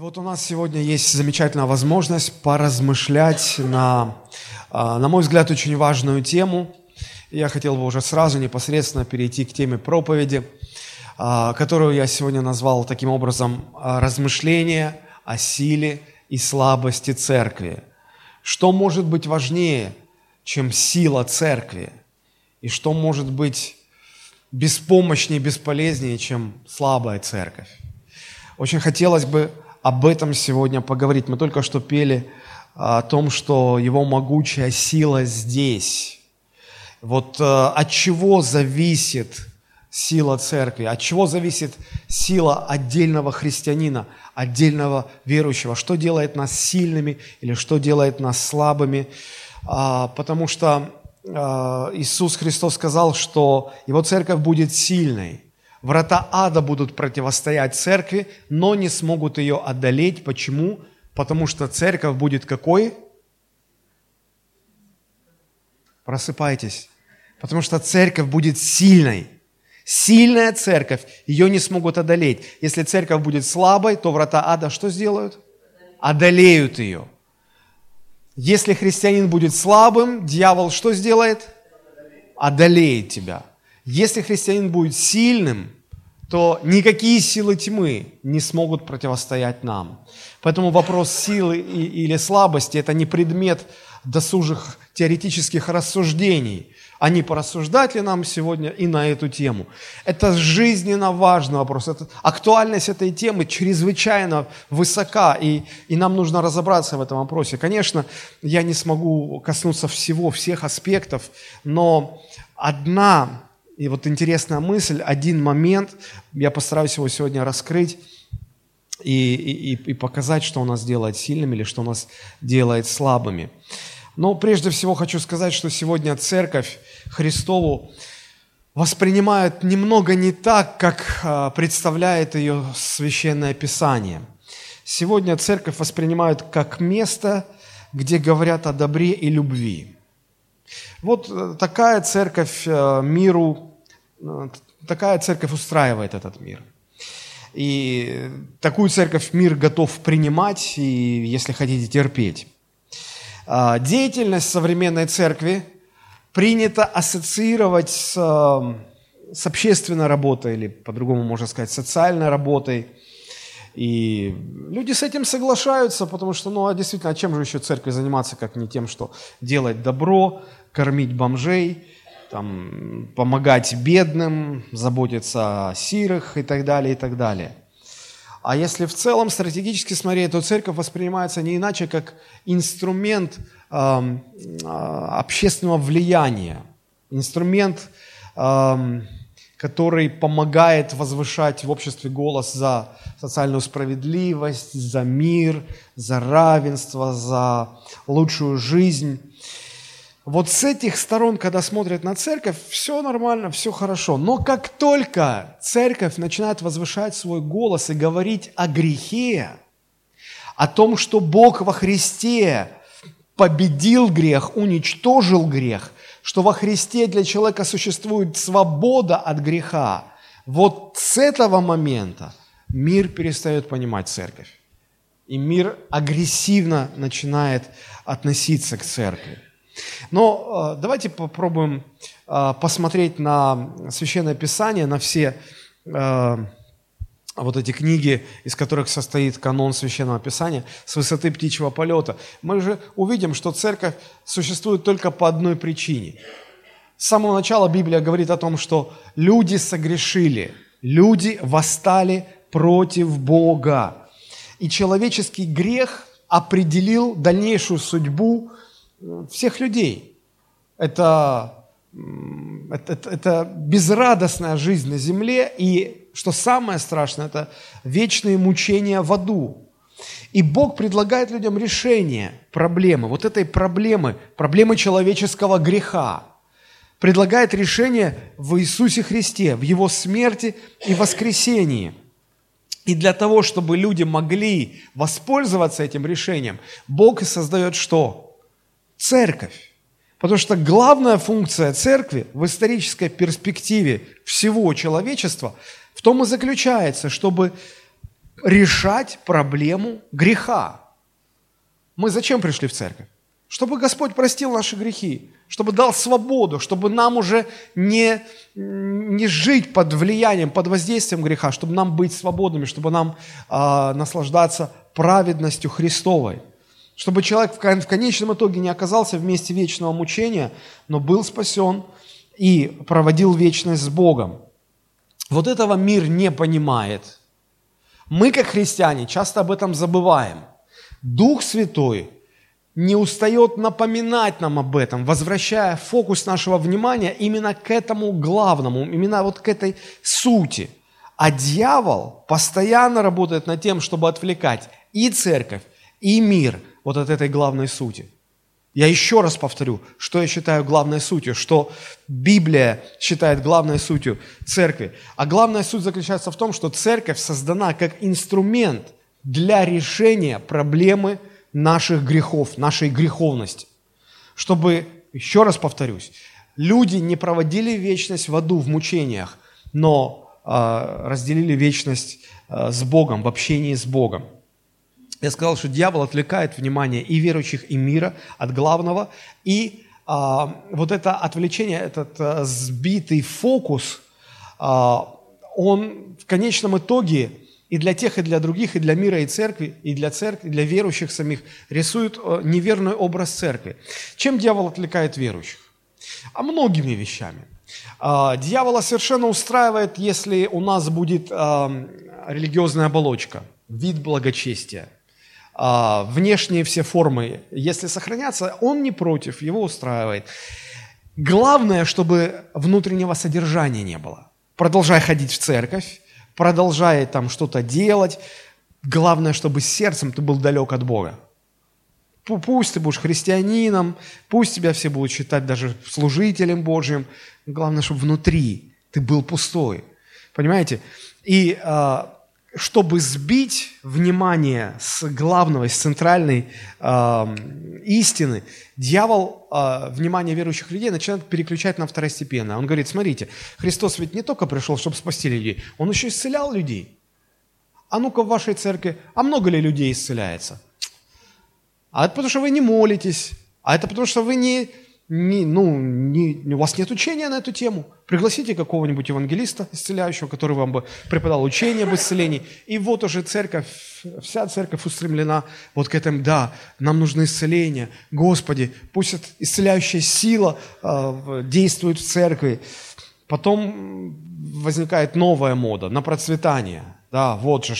И вот у нас сегодня есть замечательная возможность поразмышлять на, а, на мой взгляд, очень важную тему. Я хотел бы уже сразу непосредственно перейти к теме проповеди, а, которую я сегодня назвал таким образом а, «Размышления о силе и слабости церкви». Что может быть важнее, чем сила церкви? И что может быть беспомощнее, бесполезнее, чем слабая церковь? Очень хотелось бы об этом сегодня поговорить. Мы только что пели о том, что его могучая сила здесь. Вот э, от чего зависит сила церкви, от чего зависит сила отдельного христианина, отдельного верующего, что делает нас сильными или что делает нас слабыми, а, потому что а, Иисус Христос сказал, что Его церковь будет сильной. Врата ада будут противостоять церкви, но не смогут ее одолеть. Почему? Потому что церковь будет какой? Просыпайтесь. Потому что церковь будет сильной. Сильная церковь, ее не смогут одолеть. Если церковь будет слабой, то врата ада что сделают? Одолеют ее. Если христианин будет слабым, дьявол что сделает? Одолеет тебя. Если христианин будет сильным, то никакие силы тьмы не смогут противостоять нам. Поэтому вопрос силы или слабости – это не предмет досужих теоретических рассуждений а не порассуждать ли нам сегодня и на эту тему. Это жизненно важный вопрос. Это, актуальность этой темы чрезвычайно высока, и, и нам нужно разобраться в этом вопросе. Конечно, я не смогу коснуться всего, всех аспектов, но одна, и вот интересная мысль, один момент, я постараюсь его сегодня раскрыть, и, и, и показать, что у нас делает сильными или что у нас делает слабыми. Но прежде всего хочу сказать, что сегодня церковь Христову воспринимают немного не так, как а, представляет ее священное писание. Сегодня церковь воспринимают как место, где говорят о добре и любви. Вот э, такая церковь э, миру, такая церковь устраивает этот мир. И такую церковь мир готов принимать и, если хотите, терпеть. А, деятельность современной церкви принято ассоциировать с, с общественной работой, или по-другому можно сказать, социальной работой. И люди с этим соглашаются, потому что, ну, а действительно, а чем же еще церкви заниматься, как не тем, что делать добро, кормить бомжей, там, помогать бедным, заботиться о сирых и так далее, и так далее. А если в целом стратегически смотреть, то церковь воспринимается не иначе, как инструмент э, общественного влияния, инструмент, э, который помогает возвышать в обществе голос за социальную справедливость, за мир, за равенство, за лучшую жизнь. Вот с этих сторон, когда смотрят на церковь, все нормально, все хорошо. Но как только церковь начинает возвышать свой голос и говорить о грехе, о том, что Бог во Христе победил грех, уничтожил грех, что во Христе для человека существует свобода от греха, вот с этого момента мир перестает понимать церковь. И мир агрессивно начинает относиться к церкви. Но э, давайте попробуем э, посмотреть на Священное Писание, на все э, вот эти книги, из которых состоит канон Священного Писания, с высоты птичьего полета. Мы же увидим, что церковь существует только по одной причине. С самого начала Библия говорит о том, что люди согрешили, люди восстали против Бога. И человеческий грех определил дальнейшую судьбу всех людей. Это, это, это безрадостная жизнь на земле, и, что самое страшное, это вечные мучения в аду. И Бог предлагает людям решение проблемы, вот этой проблемы, проблемы человеческого греха. Предлагает решение в Иисусе Христе, в Его смерти и воскресении. И для того, чтобы люди могли воспользоваться этим решением, Бог создает что? Церковь. Потому что главная функция церкви в исторической перспективе всего человечества в том и заключается, чтобы решать проблему греха. Мы зачем пришли в церковь? Чтобы Господь простил наши грехи, чтобы дал свободу, чтобы нам уже не, не жить под влиянием, под воздействием греха, чтобы нам быть свободными, чтобы нам э, наслаждаться праведностью Христовой. Чтобы человек в, конечном итоге не оказался в месте вечного мучения, но был спасен и проводил вечность с Богом. Вот этого мир не понимает. Мы, как христиане, часто об этом забываем. Дух Святой не устает напоминать нам об этом, возвращая фокус нашего внимания именно к этому главному, именно вот к этой сути. А дьявол постоянно работает над тем, чтобы отвлекать и церковь, и мир вот от этой главной сути. Я еще раз повторю, что я считаю главной сутью, что Библия считает главной сутью церкви. А главная суть заключается в том, что церковь создана как инструмент для решения проблемы наших грехов, нашей греховности. Чтобы, еще раз повторюсь, люди не проводили вечность в аду, в мучениях, но э, разделили вечность э, с Богом, в общении с Богом. Я сказал, что дьявол отвлекает внимание и верующих, и мира от главного. И а, вот это отвлечение, этот а, сбитый фокус, а, он в конечном итоге и для тех, и для других, и для мира, и церкви, и для церкви, и для верующих самих рисует э, неверный образ церкви. Чем дьявол отвлекает верующих? А многими вещами. А, дьявола совершенно устраивает, если у нас будет религиозная оболочка, вид благочестия, внешние все формы, если сохранятся, он не против, его устраивает. Главное, чтобы внутреннего содержания не было. Продолжай ходить в церковь, продолжая там что-то делать. Главное, чтобы сердцем ты был далек от Бога. Пусть ты будешь христианином, пусть тебя все будут считать даже служителем Божьим. Главное, чтобы внутри ты был пустой. Понимаете? И а, чтобы сбить внимание с главного, с центральной э, истины, дьявол э, внимание верующих людей начинает переключать на второстепенное. Он говорит, смотрите, Христос ведь не только пришел, чтобы спасти людей, Он еще исцелял людей. А ну-ка в вашей церкви, а много ли людей исцеляется? А это потому, что вы не молитесь, а это потому, что вы не, не, ну, не, у вас нет учения на эту тему. Пригласите какого-нибудь евангелиста исцеляющего, который вам бы преподал учение об исцелении. И вот уже церковь, вся церковь устремлена вот к этому, да, нам нужно исцеление. Господи, пусть исцеляющая сила э, действует в церкви. Потом возникает новая мода на процветание – да, вот же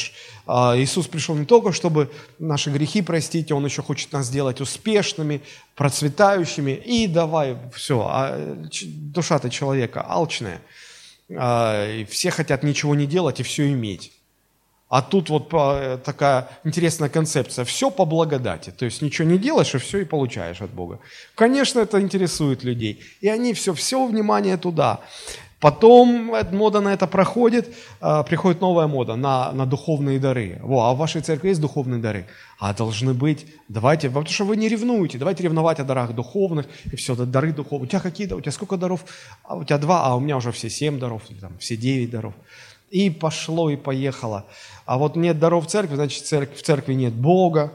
а, Иисус пришел не только, чтобы наши грехи простить, Он еще хочет нас сделать успешными, процветающими. И давай, все, а душа-то человека алчная. А, и все хотят ничего не делать и все иметь. А тут вот такая интересная концепция. Все по благодати. То есть ничего не делаешь, и все и получаешь от Бога. Конечно, это интересует людей. И они все, все внимание туда. Потом мода на это проходит, а, приходит новая мода на, на духовные дары. Во, а в вашей церкви есть духовные дары? А должны быть. Давайте, потому что вы не ревнуете. Давайте ревновать о дарах духовных. И все, дары духовные. У тебя какие? У тебя сколько даров? А у тебя два, а у меня уже все семь даров, там, все девять даров. И пошло, и поехало. А вот нет даров в церкви, значит, в церкви нет Бога.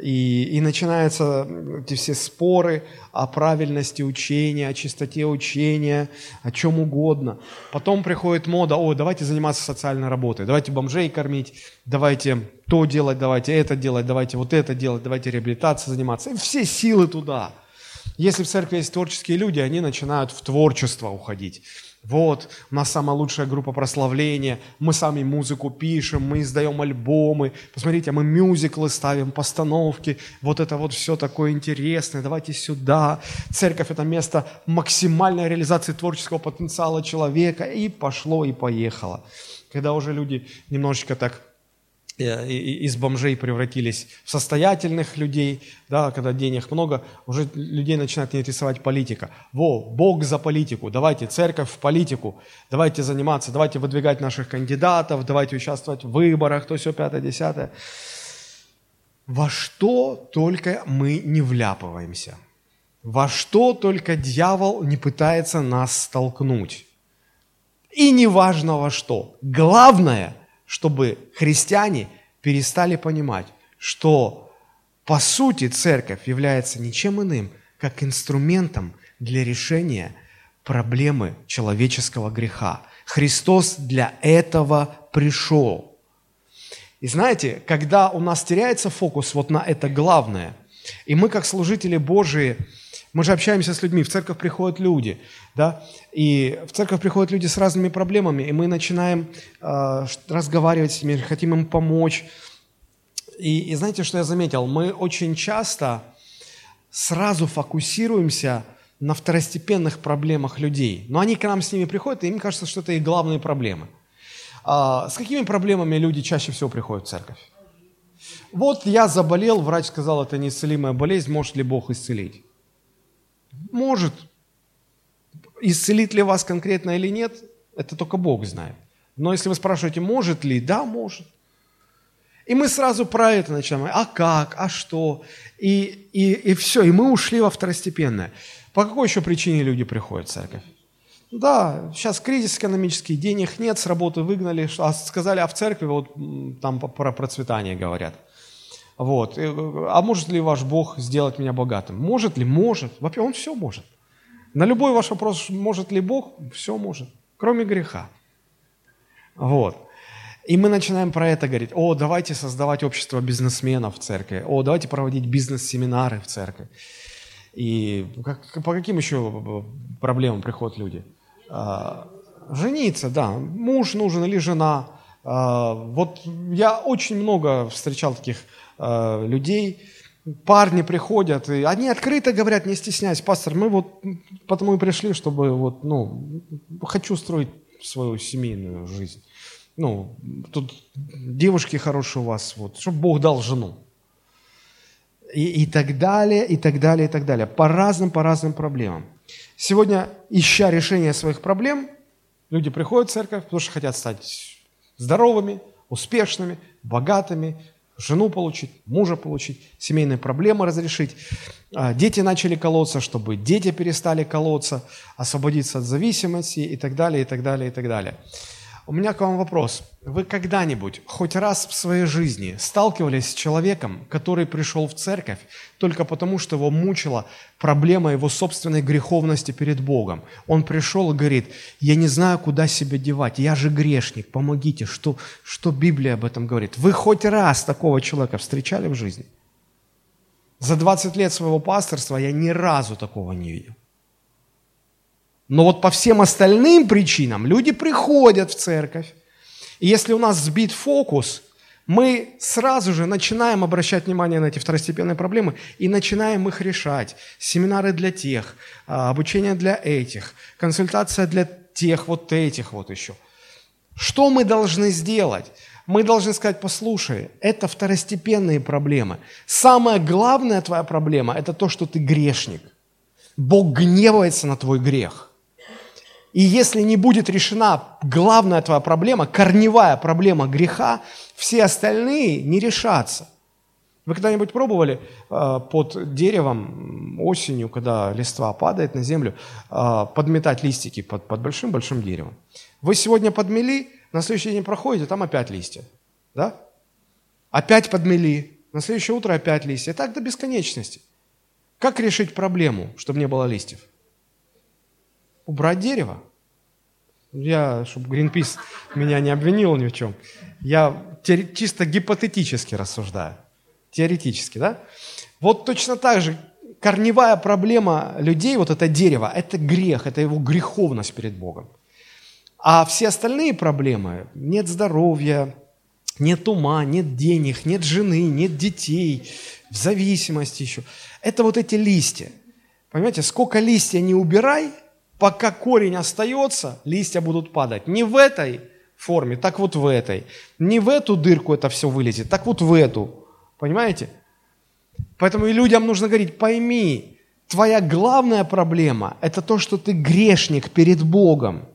И, и начинаются эти все споры о правильности учения, о чистоте учения, о чем угодно. Потом приходит мода, о, давайте заниматься социальной работой, давайте бомжей кормить, давайте то делать, давайте это делать, давайте вот это делать, давайте реабилитацией заниматься. И все силы туда. Если в церкви есть творческие люди, они начинают в творчество уходить. Вот, у нас самая лучшая группа прославления, мы сами музыку пишем, мы издаем альбомы, посмотрите, мы мюзиклы ставим, постановки, вот это вот все такое интересное, давайте сюда. Церковь – это место максимальной реализации творческого потенциала человека, и пошло, и поехало. Когда уже люди немножечко так из бомжей превратились в состоятельных людей, да, когда денег много, уже людей начинает интересовать политика. Во, Бог за политику, давайте церковь в политику, давайте заниматься, давайте выдвигать наших кандидатов, давайте участвовать в выборах, то все пятое, десятое. Во что только мы не вляпываемся, во что только дьявол не пытается нас столкнуть. И неважно во что. Главное – чтобы христиане перестали понимать, что по сути церковь является ничем иным, как инструментом для решения проблемы человеческого греха. Христос для этого пришел. И знаете, когда у нас теряется фокус вот на это главное, и мы как служители Божии, мы же общаемся с людьми, в церковь приходят люди, да, и в церковь приходят люди с разными проблемами, и мы начинаем э, разговаривать с ними, хотим им помочь. И, и знаете, что я заметил? Мы очень часто сразу фокусируемся на второстепенных проблемах людей. Но они к нам с ними приходят, и им кажется, что это их главные проблемы. А, с какими проблемами люди чаще всего приходят в церковь? Вот я заболел, врач сказал, это неисцелимая болезнь, может ли Бог исцелить? Может. Исцелит ли вас конкретно или нет, это только Бог знает. Но если вы спрашиваете, может ли, да, может. И мы сразу про это начинаем. А как? А что? И, и, и все. И мы ушли во второстепенное. По какой еще причине люди приходят в церковь? Да, сейчас кризис экономический, денег нет, с работы выгнали, а сказали, а в церкви вот там про процветание говорят. Вот. А может ли ваш Бог сделать меня богатым? Может ли? Может. Во-первых, Он все может. На любой ваш вопрос, может ли Бог, все может, кроме греха. Вот. И мы начинаем про это говорить. О, давайте создавать общество бизнесменов в церкви. О, давайте проводить бизнес-семинары в церкви. И как, по каким еще проблемам приходят люди? А, жениться, да. Муж нужен или жена. А, вот я очень много встречал таких а, людей, парни приходят, и они открыто говорят, не стесняясь, пастор, мы вот потому и пришли, чтобы вот, ну, хочу строить свою семейную жизнь. Ну, тут девушки хорошие у вас, вот, чтобы Бог дал жену. И, и так далее, и так далее, и так далее. По разным, по разным проблемам. Сегодня, ища решение своих проблем, люди приходят в церковь, потому что хотят стать здоровыми, успешными, богатыми, жену получить, мужа получить, семейные проблемы разрешить. А, дети начали колоться, чтобы дети перестали колоться, освободиться от зависимости и так далее, и так далее, и так далее. У меня к вам вопрос. Вы когда-нибудь, хоть раз в своей жизни, сталкивались с человеком, который пришел в церковь только потому, что его мучила проблема его собственной греховности перед Богом? Он пришел и говорит, я не знаю, куда себя девать, я же грешник, помогите, что, что Библия об этом говорит? Вы хоть раз такого человека встречали в жизни? За 20 лет своего пасторства я ни разу такого не видел. Но вот по всем остальным причинам люди приходят в церковь. И если у нас сбит фокус, мы сразу же начинаем обращать внимание на эти второстепенные проблемы и начинаем их решать. Семинары для тех, а, обучение для этих, консультация для тех, вот этих вот еще. Что мы должны сделать? Мы должны сказать, послушай, это второстепенные проблемы. Самая главная твоя проблема – это то, что ты грешник. Бог гневается на твой грех. И если не будет решена главная твоя проблема, корневая проблема греха, все остальные не решатся. Вы когда-нибудь пробовали э, под деревом осенью, когда листва падает на землю, э, подметать листики под, большим-большим деревом? Вы сегодня подмели, на следующий день проходите, там опять листья. Да? Опять подмели, на следующее утро опять листья. Так до бесконечности. Как решить проблему, чтобы не было листьев? убрать дерево. Я, чтобы Гринпис меня не обвинил ни в чем, я чисто гипотетически рассуждаю. Теоретически, да? Вот точно так же корневая проблема людей, вот это дерево, это грех, это его греховность перед Богом. А все остальные проблемы, нет здоровья, нет ума, нет денег, нет жены, нет детей, в зависимости еще. Это вот эти листья. Понимаете, сколько листья не убирай – Пока корень остается, листья будут падать. Не в этой форме, так вот в этой. Не в эту дырку это все вылезет, так вот в эту. Понимаете? Поэтому и людям нужно говорить, пойми, твоя главная проблема – это то, что ты грешник перед Богом.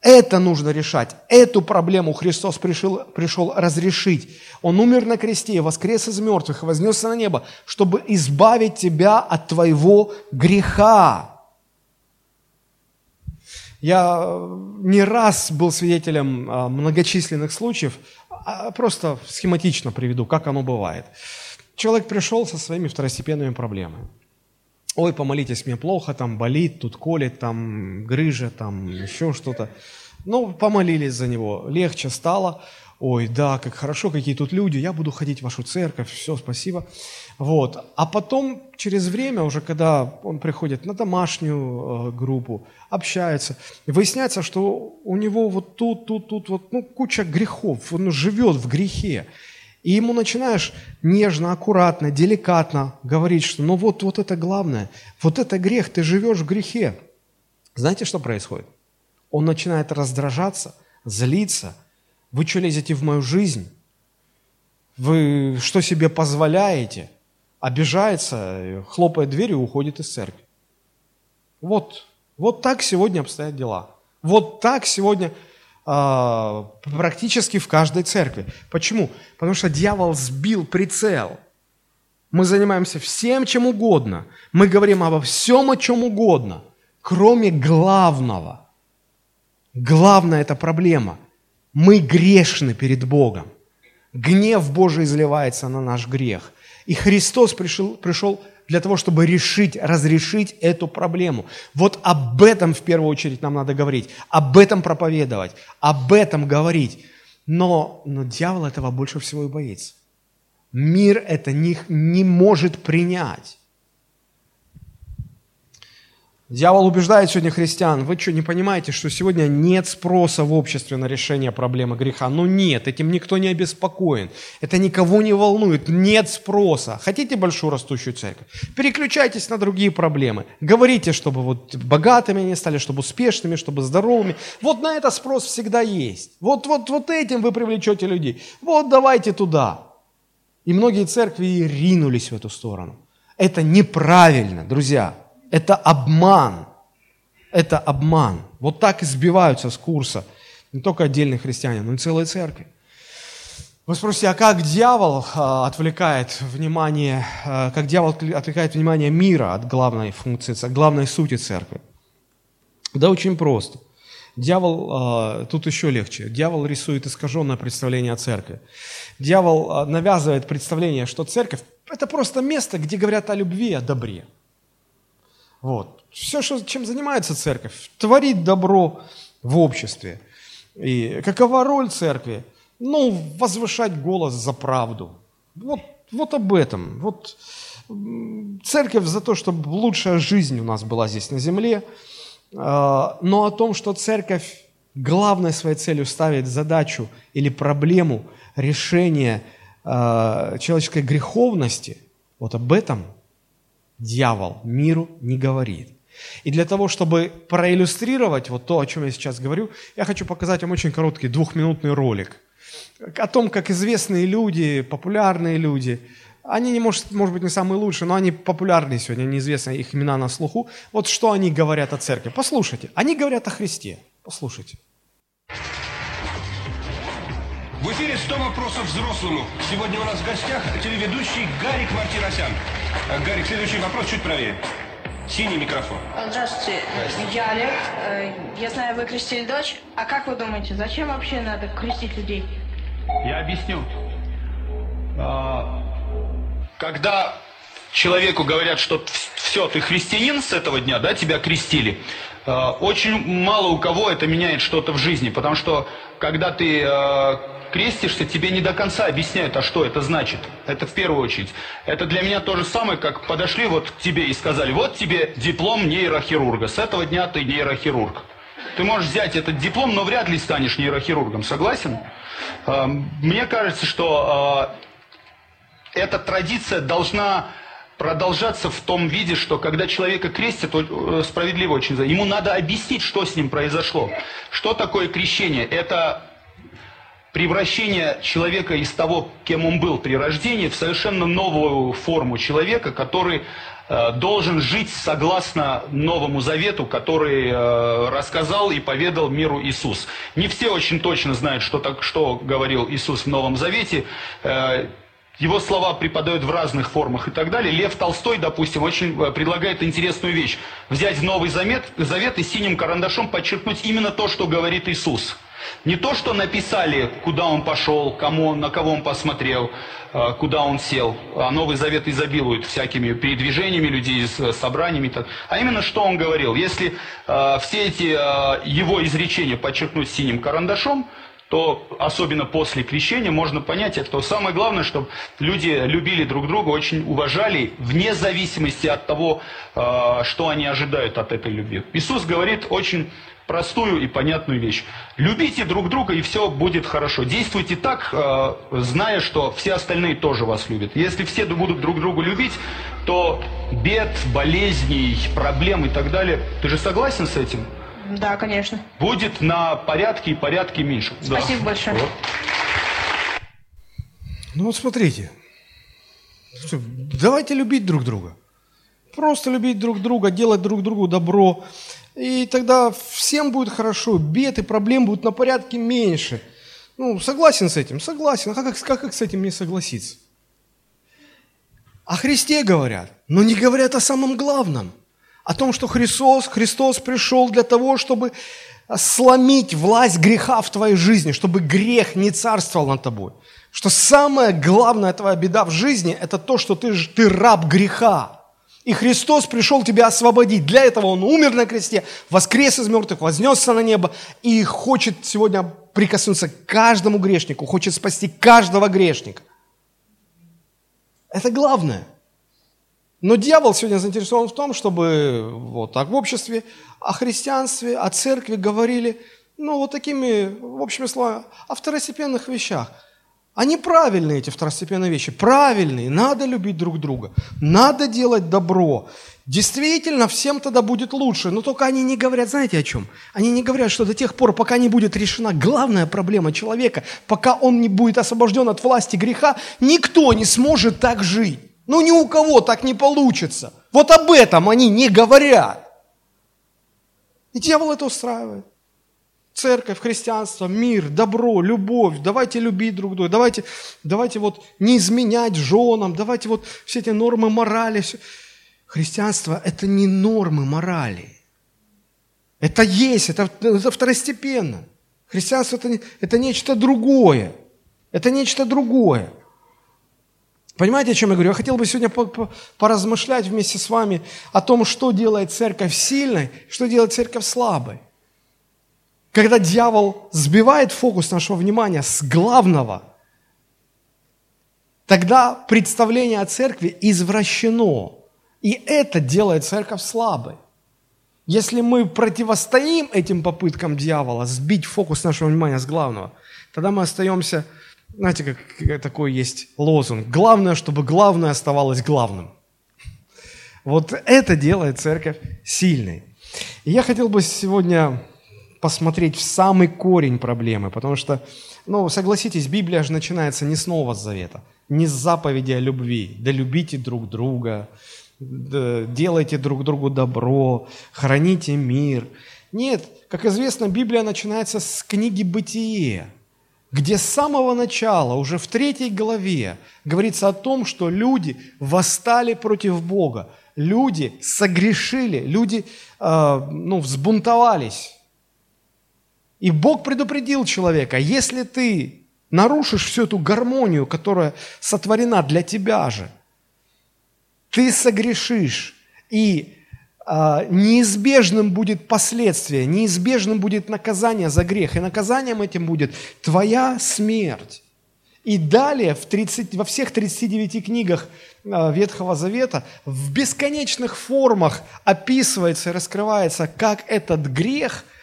Это нужно решать. Эту проблему Христос пришел, пришел разрешить. Он умер на кресте, воскрес из мертвых, вознесся на небо, чтобы избавить тебя от твоего греха. Я не раз был свидетелем а, многочисленных случаев, а просто схематично приведу, как оно бывает. Человек пришел со своими второстепенными проблемами. Ой, помолитесь, мне плохо, там болит, тут колет, там грыжа, там еще что-то. Ну, помолились за него, легче стало. Ой, да, как хорошо, какие тут люди, я буду ходить в вашу церковь, все, спасибо. Вот. А потом, через время, уже когда он приходит на домашнюю э, группу, общается, выясняется, что у него вот тут, тут, тут, вот, ну, куча грехов, он живет в грехе. И ему начинаешь нежно, аккуратно, деликатно говорить, что ну вот, вот это главное, вот это грех, ты живешь в грехе. Знаете, что происходит? Он начинает раздражаться, злиться. Вы что лезете в мою жизнь? Вы что себе позволяете? Обижается, хлопает дверью и уходит из церкви. Вот, вот так сегодня обстоят дела. Вот так сегодня э, практически в каждой церкви. Почему? Потому что дьявол сбил прицел. Мы занимаемся всем, чем угодно. Мы говорим обо всем, о чем угодно, кроме главного – Главная эта проблема. Мы грешны перед Богом. Гнев Божий изливается на наш грех. И Христос пришел, пришел для того, чтобы решить, разрешить эту проблему. Вот об этом в первую очередь нам надо говорить, об этом проповедовать, об этом говорить. Но, но дьявол этого больше всего и боится. Мир это не, не может принять. Дьявол убеждает сегодня христиан, вы что, не понимаете, что сегодня нет спроса в обществе на решение проблемы греха? Ну нет, этим никто не обеспокоен, это никого не волнует, нет спроса. Хотите большую растущую церковь? Переключайтесь на другие проблемы. Говорите, чтобы вот богатыми они стали, чтобы успешными, чтобы здоровыми. Вот на это спрос всегда есть. Вот, вот, вот этим вы привлечете людей. Вот давайте туда. И многие церкви ринулись в эту сторону. Это неправильно, друзья. Это обман. Это обман. Вот так избиваются с курса не только отдельные христиане, но и целые церкви. Вы спросите, а как дьявол а, отвлекает внимание, а, как дьявол отвлекает внимание мира от главной функции, от главной сути церкви? Да очень просто. Дьявол, а, тут еще легче, дьявол рисует искаженное представление о церкви. Дьявол навязывает представление, что церковь – это просто место, где говорят о любви о добре. Вот. Все, что, чем занимается церковь, творит добро в обществе. И какова роль церкви? Ну, возвышать голос за правду. Вот, вот об этом. Вот церковь за то, чтобы лучшая жизнь у нас была здесь на земле, а, но о том, что церковь главной своей целью ставит задачу или проблему решения а, человеческой греховности, вот об этом дьявол миру не говорит. И для того, чтобы проиллюстрировать вот то, о чем я сейчас говорю, я хочу показать вам очень короткий двухминутный ролик о том, как известные люди, популярные люди, они, не может, может быть, не самые лучшие, но они популярные сегодня, неизвестны их имена на слуху. Вот что они говорят о церкви. Послушайте. Они говорят о Христе. Послушайте. В эфире 100 вопросов взрослому. Сегодня у нас в гостях телеведущий Гарик Мартиросян. А, Гарик, следующий вопрос чуть правее. Синий микрофон. Здравствуйте, я Олег. Э, я знаю, вы крестили дочь. А как вы думаете, зачем вообще надо крестить людей? Я объясню. А, когда человеку говорят, что все, ты христианин с этого дня, да, тебя крестили, очень мало у кого это меняет что-то в жизни, потому что когда ты крестишься, тебе не до конца объясняют, а что это значит. Это в первую очередь. Это для меня то же самое, как подошли вот к тебе и сказали, вот тебе диплом нейрохирурга, с этого дня ты нейрохирург. Ты можешь взять этот диплом, но вряд ли станешь нейрохирургом, согласен? А, мне кажется, что а, эта традиция должна продолжаться в том виде, что когда человека крестят, э, справедливо очень, ему надо объяснить, что с ним произошло. Что такое крещение? Это превращение человека из того, кем он был при рождении, в совершенно новую форму человека, который э, должен жить согласно Новому Завету, который э, рассказал и поведал миру Иисус. Не все очень точно знают, что, так, что говорил Иисус в Новом Завете. Э, его слова преподают в разных формах и так далее. Лев Толстой, допустим, очень предлагает интересную вещь. Взять Новый Завет, Завет и синим карандашом подчеркнуть именно то, что говорит Иисус. Не то, что написали, куда он пошел, кому, на кого он посмотрел, э, куда он сел. А Новый Завет изобилует всякими передвижениями людей, с собраниями. А именно, что он говорил. Если э, все эти э, его изречения подчеркнуть синим карандашом, то особенно после крещения можно понять это. Самое главное, чтобы люди любили друг друга, очень уважали, вне зависимости от того, что они ожидают от этой любви. Иисус говорит очень простую и понятную вещь. Любите друг друга, и все будет хорошо. Действуйте так, э, зная, что все остальные тоже вас любят. Если все будут друг друга любить, то бед, болезней, проблем и так далее. Ты же согласен с этим? Да, конечно. Будет на порядке и порядке меньше. Спасибо да. большое. Вот. Ну вот смотрите. Давайте любить друг друга. Просто любить друг друга, делать друг другу добро. И тогда всем будет хорошо, бед и проблем будет на порядке меньше. Ну, согласен с этим? Согласен. А как, как, как с этим не согласиться? О Христе говорят, но не говорят о самом главном. О том, что Христос, Христос пришел для того, чтобы сломить власть греха в твоей жизни, чтобы грех не царствовал над тобой. Что самая главная твоя беда в жизни – это то, что ты, ты раб греха. И Христос пришел тебя освободить. Для этого Он умер на кресте, воскрес из мертвых, вознесся на небо и хочет сегодня прикоснуться к каждому грешнику, хочет спасти каждого грешника. Это главное. Но дьявол сегодня заинтересован в том, чтобы вот так в обществе о христианстве, о церкви говорили, ну, вот такими, в общем словами, о второстепенных вещах – они правильные, эти второстепенные вещи. Правильные. Надо любить друг друга. Надо делать добро. Действительно, всем тогда будет лучше. Но только они не говорят, знаете о чем? Они не говорят, что до тех пор, пока не будет решена главная проблема человека, пока он не будет освобожден от власти греха, никто не сможет так жить. Ну, ни у кого так не получится. Вот об этом они не говорят. И дьявол это устраивает церковь, христианство, мир, добро, любовь, давайте любить друг друга, давайте, давайте вот не изменять женам, давайте вот все эти нормы морали. Все. Христианство – это не нормы морали. Это есть, это, это второстепенно. Христианство это, – это нечто другое. Это нечто другое. Понимаете, о чем я говорю? Я хотел бы сегодня поразмышлять вместе с вами о том, что делает церковь сильной, что делает церковь слабой. Когда дьявол сбивает фокус нашего внимания с главного, тогда представление о церкви извращено. И это делает церковь слабой. Если мы противостоим этим попыткам дьявола сбить фокус нашего внимания с главного, тогда мы остаемся, знаете, как такой есть лозунг, главное, чтобы главное оставалось главным. Вот это делает церковь сильной. И я хотел бы сегодня посмотреть в самый корень проблемы, потому что, ну, согласитесь, Библия же начинается не с Нового Завета, не с заповеди о любви. Да любите друг друга, да делайте друг другу добро, храните мир. Нет, как известно, Библия начинается с книги «Бытие», где с самого начала, уже в третьей главе, говорится о том, что люди восстали против Бога, люди согрешили, люди э, ну, взбунтовались. И Бог предупредил человека, если ты нарушишь всю эту гармонию, которая сотворена для тебя же, ты согрешишь, и э, неизбежным будет последствие, неизбежным будет наказание за грех, и наказанием этим будет твоя смерть. И далее в 30, во всех 39 книгах Ветхого Завета в бесконечных формах описывается и раскрывается, как этот грех –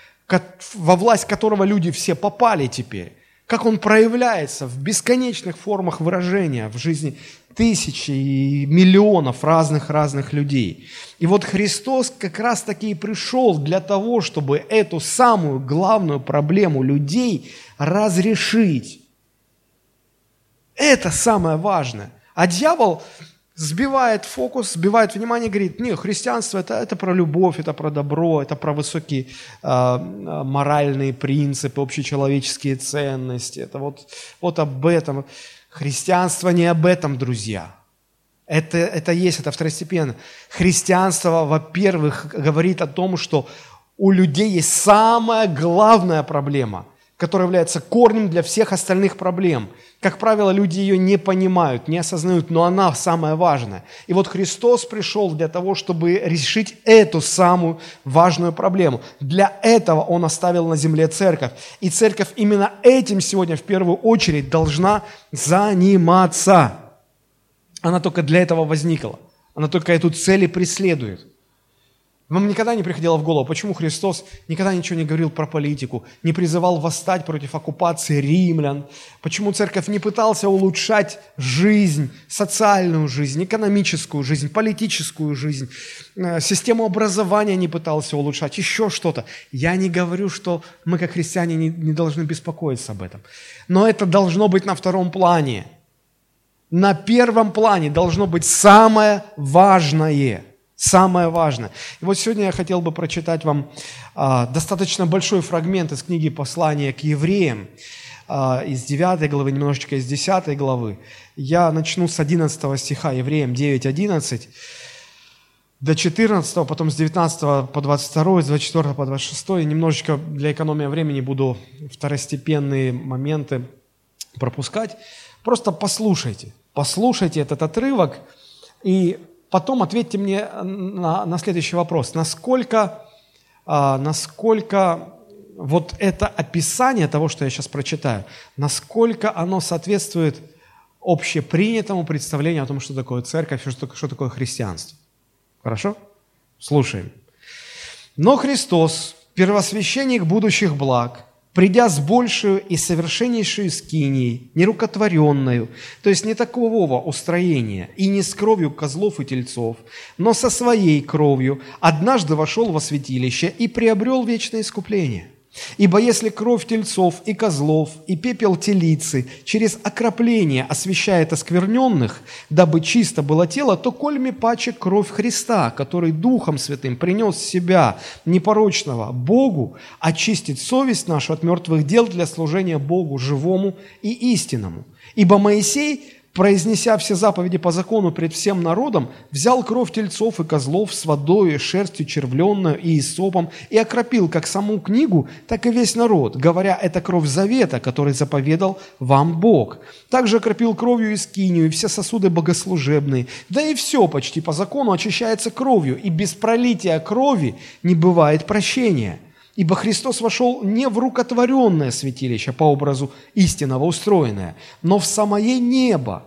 во власть которого люди все попали теперь, как он проявляется в бесконечных формах выражения в жизни тысячи и миллионов разных-разных людей. И вот Христос как раз-таки и пришел для того, чтобы эту самую главную проблему людей разрешить. Это самое важное. А дьявол сбивает фокус, сбивает внимание, говорит, нет, христианство это, это про любовь, это про добро, это про высокие э, моральные принципы, общечеловеческие ценности, это вот, вот об этом. Христианство не об этом, друзья. Это, это есть, это второстепенно. Христианство, во-первых, говорит о том, что у людей есть самая главная проблема, которая является корнем для всех остальных проблем. Как правило, люди ее не понимают, не осознают, но она самая важная. И вот Христос пришел для того, чтобы решить эту самую важную проблему. Для этого Он оставил на земле церковь. И церковь именно этим сегодня в первую очередь должна заниматься. Она только для этого возникла. Она только эту цель и преследует. Вам никогда не приходило в голову, почему Христос никогда ничего не говорил про политику, не призывал восстать против оккупации римлян, почему церковь не пытался улучшать жизнь, социальную жизнь, экономическую жизнь, политическую жизнь, э, систему образования не пытался улучшать, еще что-то. Я не говорю, что мы как христиане не, не должны беспокоиться об этом, но это должно быть на втором плане – на первом плане должно быть самое важное. Самое важное. И вот сегодня я хотел бы прочитать вам а, достаточно большой фрагмент из книги «Послание к евреям», а, из 9 главы, немножечко из 10 главы. Я начну с 11 стиха, Евреям 9, 11 до 14, потом с 19 по 22, с 24 по 26. Немножечко для экономии времени буду второстепенные моменты пропускать. Просто послушайте. Послушайте этот отрывок и потом ответьте мне на, на следующий вопрос. Насколько, а, насколько вот это описание того, что я сейчас прочитаю, насколько оно соответствует общепринятому представлению о том, что такое церковь, что, что такое христианство. Хорошо? Слушаем. Но Христос, первосвященник будущих благ – придя с большую и совершеннейшую скинией, нерукотворенную, то есть не такового устроения, и не с кровью козлов и тельцов, но со своей кровью, однажды вошел во святилище и приобрел вечное искупление – Ибо если кровь тельцов и козлов и пепел телицы через окропление освещает оскверненных, дабы чисто было тело, то кольми паче кровь Христа, который Духом Святым принес себя непорочного Богу, очистит совесть нашу от мертвых дел для служения Богу живому и истинному. Ибо Моисей произнеся все заповеди по закону пред всем народом, взял кровь тельцов и козлов с водой, шерстью червленную и истопом и окропил как саму книгу, так и весь народ, говоря, это кровь завета, который заповедал вам Бог. Также окропил кровью и скинию, и все сосуды богослужебные. Да и все почти по закону очищается кровью, и без пролития крови не бывает прощения. Ибо Христос вошел не в рукотворенное святилище по образу истинного устроенное, но в самое небо,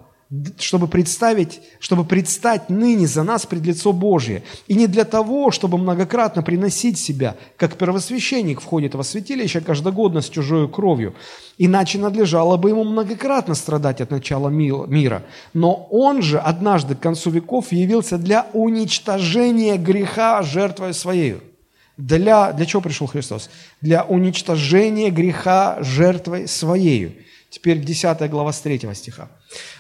чтобы представить, чтобы предстать ныне за нас пред лицо Божие. И не для того, чтобы многократно приносить себя, как первосвященник входит во святилище каждогодно с чужой кровью, иначе надлежало бы ему многократно страдать от начала мира. Но он же однажды к концу веков явился для уничтожения греха жертвой своей. Для, для чего пришел Христос? Для уничтожения греха жертвой своею. Теперь 10 глава с 3 стиха.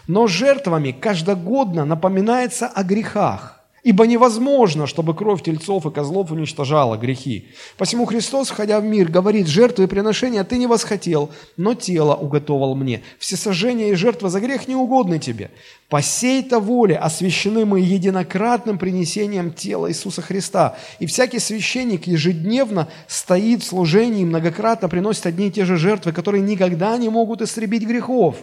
Но жертвами каждогодно напоминается о грехах, Ибо невозможно, чтобы кровь тельцов и козлов уничтожала грехи. Посему Христос, входя в мир, говорит, жертвы и приношения ты не восхотел, но тело уготовал мне. Все сожжения и жертвы за грех не угодны тебе. По сей-то воле освящены мы единократным принесением тела Иисуса Христа. И всякий священник ежедневно стоит в служении и многократно приносит одни и те же жертвы, которые никогда не могут истребить грехов.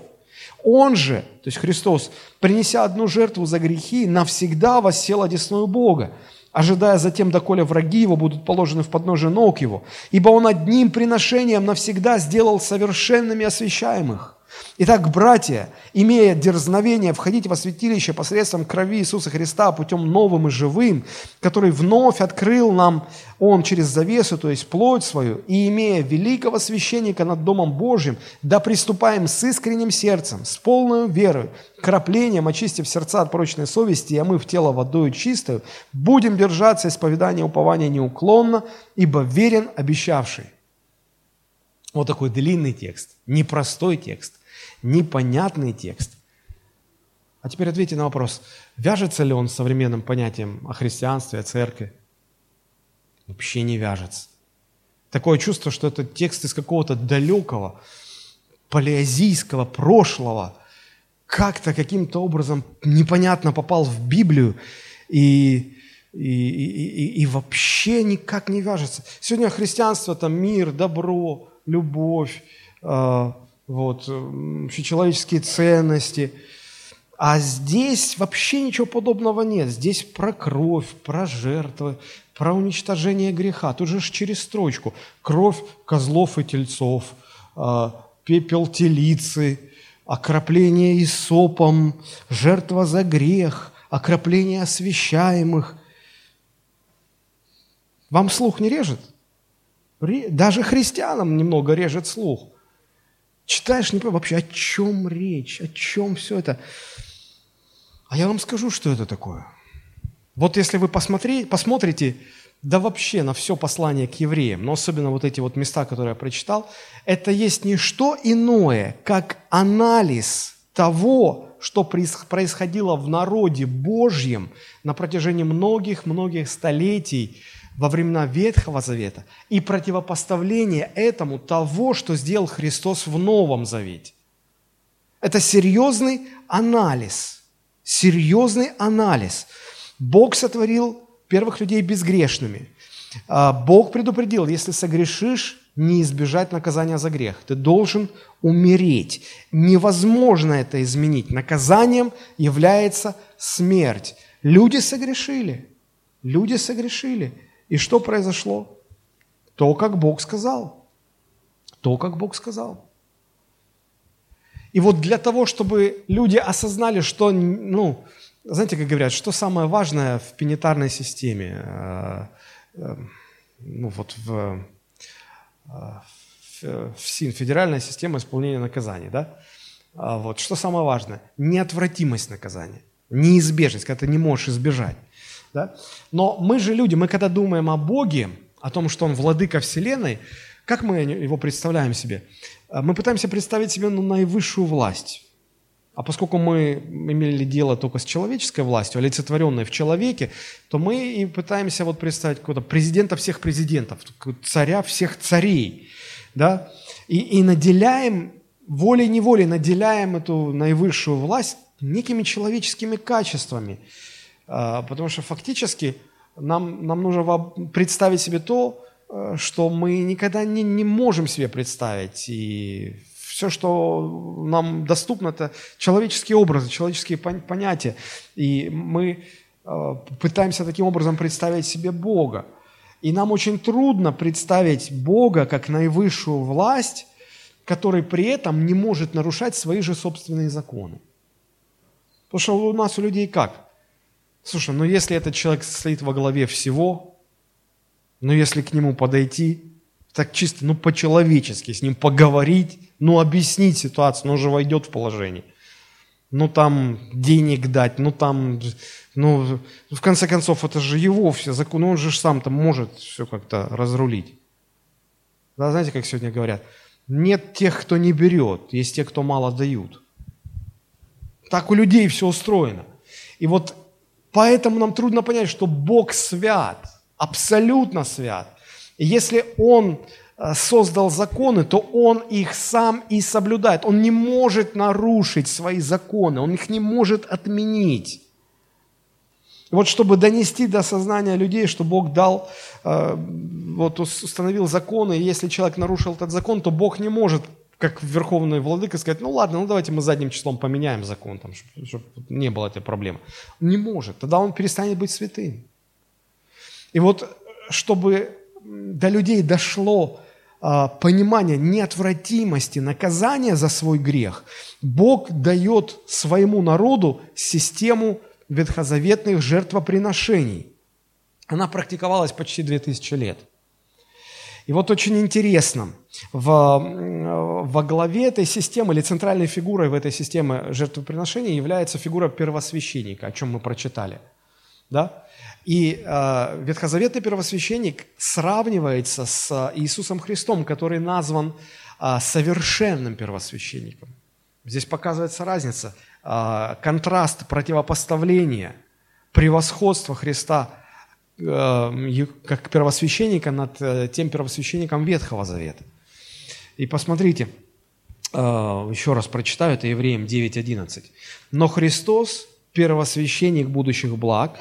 Он же, то есть Христос, принеся одну жертву за грехи, навсегда воссел одесную Бога, ожидая затем, доколе враги его будут положены в подножие ног его. Ибо он одним приношением навсегда сделал совершенными освящаемых. Итак, братья, имея дерзновение входить во святилище посредством крови Иисуса Христа путем новым и живым, который вновь открыл нам Он через завесу, то есть плоть свою, и имея великого священника над Домом Божьим, да приступаем с искренним сердцем, с полной верой, краплением, очистив сердца от прочной совести и омыв тело водою чистую, будем держаться исповедания упования неуклонно, ибо верен обещавший. Вот такой длинный текст, непростой текст непонятный текст. А теперь ответьте на вопрос, вяжется ли он с современным понятием о христианстве, о церкви? Вообще не вяжется. Такое чувство, что это текст из какого-то далекого, палеозийского прошлого, как-то каким-то образом непонятно попал в Библию и, и, и, и, вообще никак не вяжется. Сегодня христианство – это мир, добро, любовь, э, вот, человеческие ценности. А здесь вообще ничего подобного нет. Здесь про кровь, про жертвы, про уничтожение греха. Тут же через строчку. Кровь козлов и тельцов, э, пепел телицы – окропление сопом, жертва за грех, окропление освящаемых. Вам слух не режет? Даже христианам немного режет слух. Читаешь, не понимаешь, вообще о чем речь, о чем все это. А я вам скажу, что это такое. Вот если вы посмотри, посмотрите да вообще на все послание к евреям, но особенно вот эти вот места, которые я прочитал, это есть не что иное, как анализ того, что происходило в народе Божьем на протяжении многих-многих столетий во времена Ветхого Завета и противопоставление этому того, что сделал Христос в Новом Завете. Это серьезный анализ, серьезный анализ. Бог сотворил первых людей безгрешными. А, Бог предупредил, если согрешишь, не избежать наказания за грех. Ты должен умереть. Невозможно это изменить. Наказанием является смерть. Люди согрешили. Люди согрешили. И что произошло? То, как Бог сказал. То, как Бог сказал. И вот для того, чтобы люди осознали, что, ну, знаете, как говорят, что самое важное в пенитарной системе? Э, э, ну вот в, э, в СИН, Федеральная система исполнения наказаний, да? А вот что самое важное? Неотвратимость наказания, неизбежность, когда ты не можешь избежать. Да? Но мы же люди, мы когда думаем о Боге, о том, что Он владыка Вселенной, как мы его представляем себе? Мы пытаемся представить себе ну, наивысшую власть. А поскольку мы имели дело только с человеческой властью, олицетворенной в человеке, то мы и пытаемся вот представить какого-то президента всех президентов, царя всех царей, да, и, и наделяем, волей-неволей наделяем эту наивысшую власть некими человеческими качествами, потому что фактически нам, нам нужно представить себе то, э, что мы никогда не, не можем себе представить, и все, что нам доступно, это человеческие образы, человеческие понятия. И мы э, пытаемся таким образом представить себе Бога. И нам очень трудно представить Бога как наивысшую власть, который при этом не может нарушать свои же собственные законы. Потому что у нас, у людей как? Слушай, ну если этот человек стоит во главе всего, ну если к нему подойти, так чисто, ну по-человечески с ним поговорить, ну, объяснить ситуацию, ну, он же войдет в положение. Ну, там денег дать, ну, там, ну, в конце концов, это же его все законы, он же сам там может все как-то разрулить. Да, знаете, как сегодня говорят, нет тех, кто не берет, есть те, кто мало дают. Так у людей все устроено. И вот поэтому нам трудно понять, что Бог свят, абсолютно свят. Если Он Э, создал законы, то Он их сам и соблюдает. Он не может нарушить свои законы, Он их не может отменить. Вот чтобы донести до сознания людей, что Бог дал, э, вот установил законы, и если человек нарушил этот закон, то Бог не может, как верховный владыка, сказать, ну ладно, ну давайте мы задним числом поменяем закон, там, чтобы, чтобы не было этой проблемы. Не может, тогда он перестанет быть святым. И вот чтобы до людей дошло а, понимания неотвратимости наказания за свой грех, Бог дает своему народу систему ветхозаветных жертвоприношений. Она практиковалась почти 2000 лет. И вот очень интересно, в, во главе этой системы или центральной фигурой в этой системе жертвоприношений является фигура первосвященника, о чем мы прочитали. Да? И э, ветхозаветный первосвященник сравнивается с Иисусом Христом, который назван э, совершенным первосвященником. Здесь показывается разница, э, контраст, противопоставление, превосходство Христа как первосвященника над э, тем первосвященником Ветхого Завета. И посмотрите, а, еще раз прочитаю, это Евреям 9.11. «Но Христос, первосвященник будущих благ,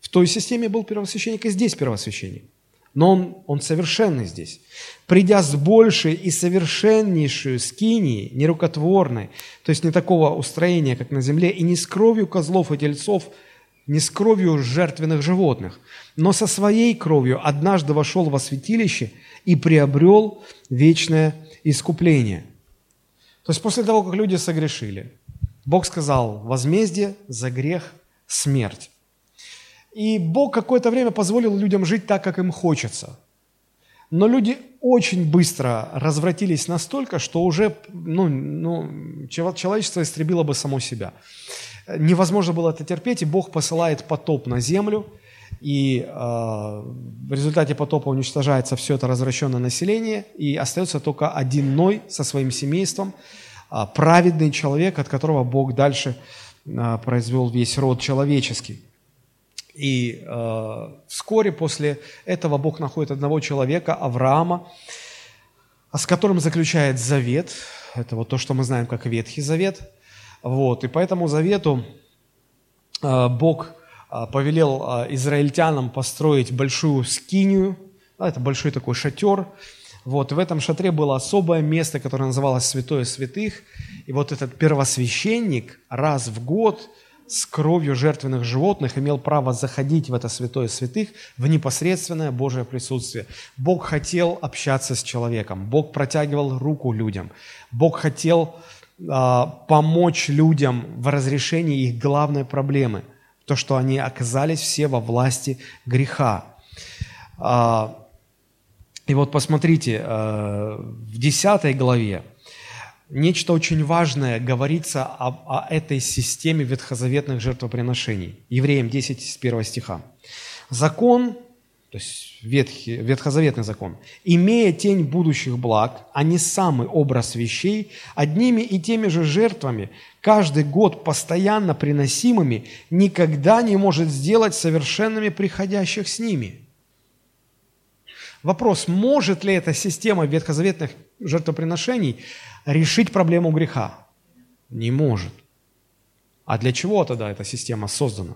в той системе был первосвященник, и здесь первосвященник. Но он, он совершенный здесь. Придя с большей и совершеннейшей скинии, нерукотворной, то есть не такого устроения, как на земле, и не с кровью козлов и тельцов, не с кровью жертвенных животных, но со своей кровью однажды вошел во святилище и приобрел вечное искупление. То есть после того, как люди согрешили, Бог сказал, возмездие за грех – смерть. И Бог какое-то время позволил людям жить так, как им хочется. Но люди очень быстро развратились настолько, что уже ну, ну, человечество истребило бы само себя. Невозможно было это терпеть, и Бог посылает потоп на землю, и э, в результате потопа уничтожается все это развращенное население, и остается только один Ной со своим семейством, э, праведный человек, от которого Бог дальше э, произвел весь род человеческий. И э, вскоре после этого Бог находит одного человека, Авраама, с которым заключает завет. Это вот то, что мы знаем как Ветхий Завет. Вот. И по этому завету э, Бог э, повелел э, израильтянам построить большую скинию, да, это большой такой шатер. Вот. И в этом шатре было особое место, которое называлось Святое Святых. И вот этот первосвященник раз в год – с кровью жертвенных животных имел право заходить в это святое святых, в непосредственное Божье присутствие. Бог хотел общаться с человеком, Бог протягивал руку людям, Бог хотел помочь людям в разрешении их главной проблемы, то, что они оказались все во власти греха. Э, и вот посмотрите, э, в 10 главе, нечто очень важное говорится о, о этой системе ветхозаветных жертвоприношений. Евреям 10 с 1 стиха. Закон, то есть ветхий, ветхозаветный закон, имея тень будущих благ, а не самый образ вещей, одними и теми же жертвами, каждый год постоянно приносимыми, никогда не может сделать совершенными приходящих с ними. Вопрос, может ли эта система ветхозаветных жертвоприношений решить проблему греха? Не может. А для чего тогда эта система создана?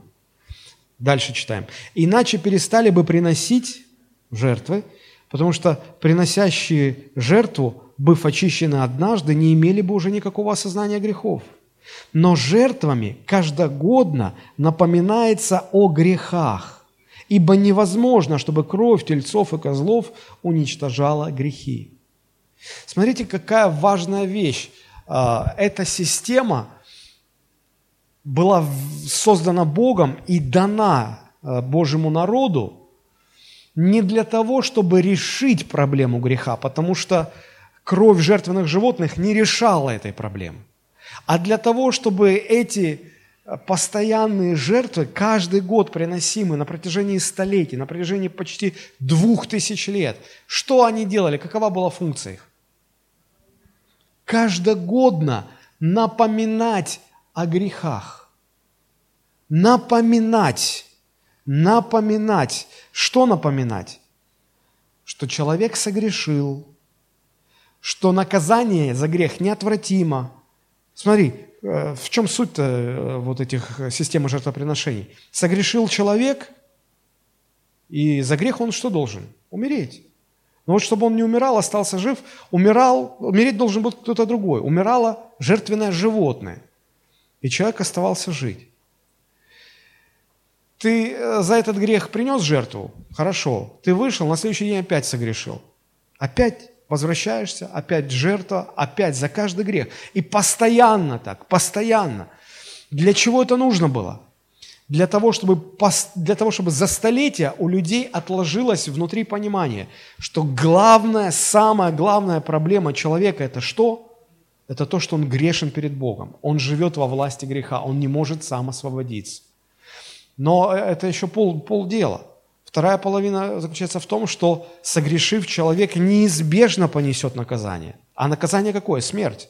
Дальше читаем. Иначе перестали бы приносить жертвы, потому что приносящие жертву, быв очищены однажды, не имели бы уже никакого осознания грехов. Но жертвами каждогодно напоминается о грехах, ибо невозможно, чтобы кровь тельцов и козлов уничтожала грехи. Смотрите, какая важная вещь. А, эта система была создана Богом и дана а, Божьему народу не для того, чтобы решить проблему греха, потому что кровь жертвенных животных не решала этой проблемы, а для того, чтобы эти а, постоянные жертвы, каждый год приносимые на протяжении столетий, на протяжении почти двух тысяч лет, что они делали, какова была функция их? каждогодно напоминать о грехах. Напоминать. Напоминать. Что напоминать? Что человек согрешил, что наказание за грех неотвратимо. Смотри, э, в чем суть э, вот этих систем жертвоприношений? Согрешил человек, и за грех он что должен? Умереть. Но вот чтобы он не умирал, остался жив, умирал, умереть должен был кто-то другой. Умирало жертвенное животное. И человек оставался жить. Ты э, за этот грех принес жертву? Хорошо. Ты вышел, на следующий день опять согрешил. Опять возвращаешься, опять жертва, опять за каждый грех. И постоянно так, постоянно. Для чего это нужно было? для того, чтобы, для того, чтобы за столетия у людей отложилось внутри понимание, что главная, самая главная проблема человека – это что? Это то, что он грешен перед Богом. Он живет во власти греха, он не может сам освободиться. Но это еще пол, полдела. Вторая половина заключается в том, что согрешив, человек неизбежно понесет наказание. А наказание какое? Смерть.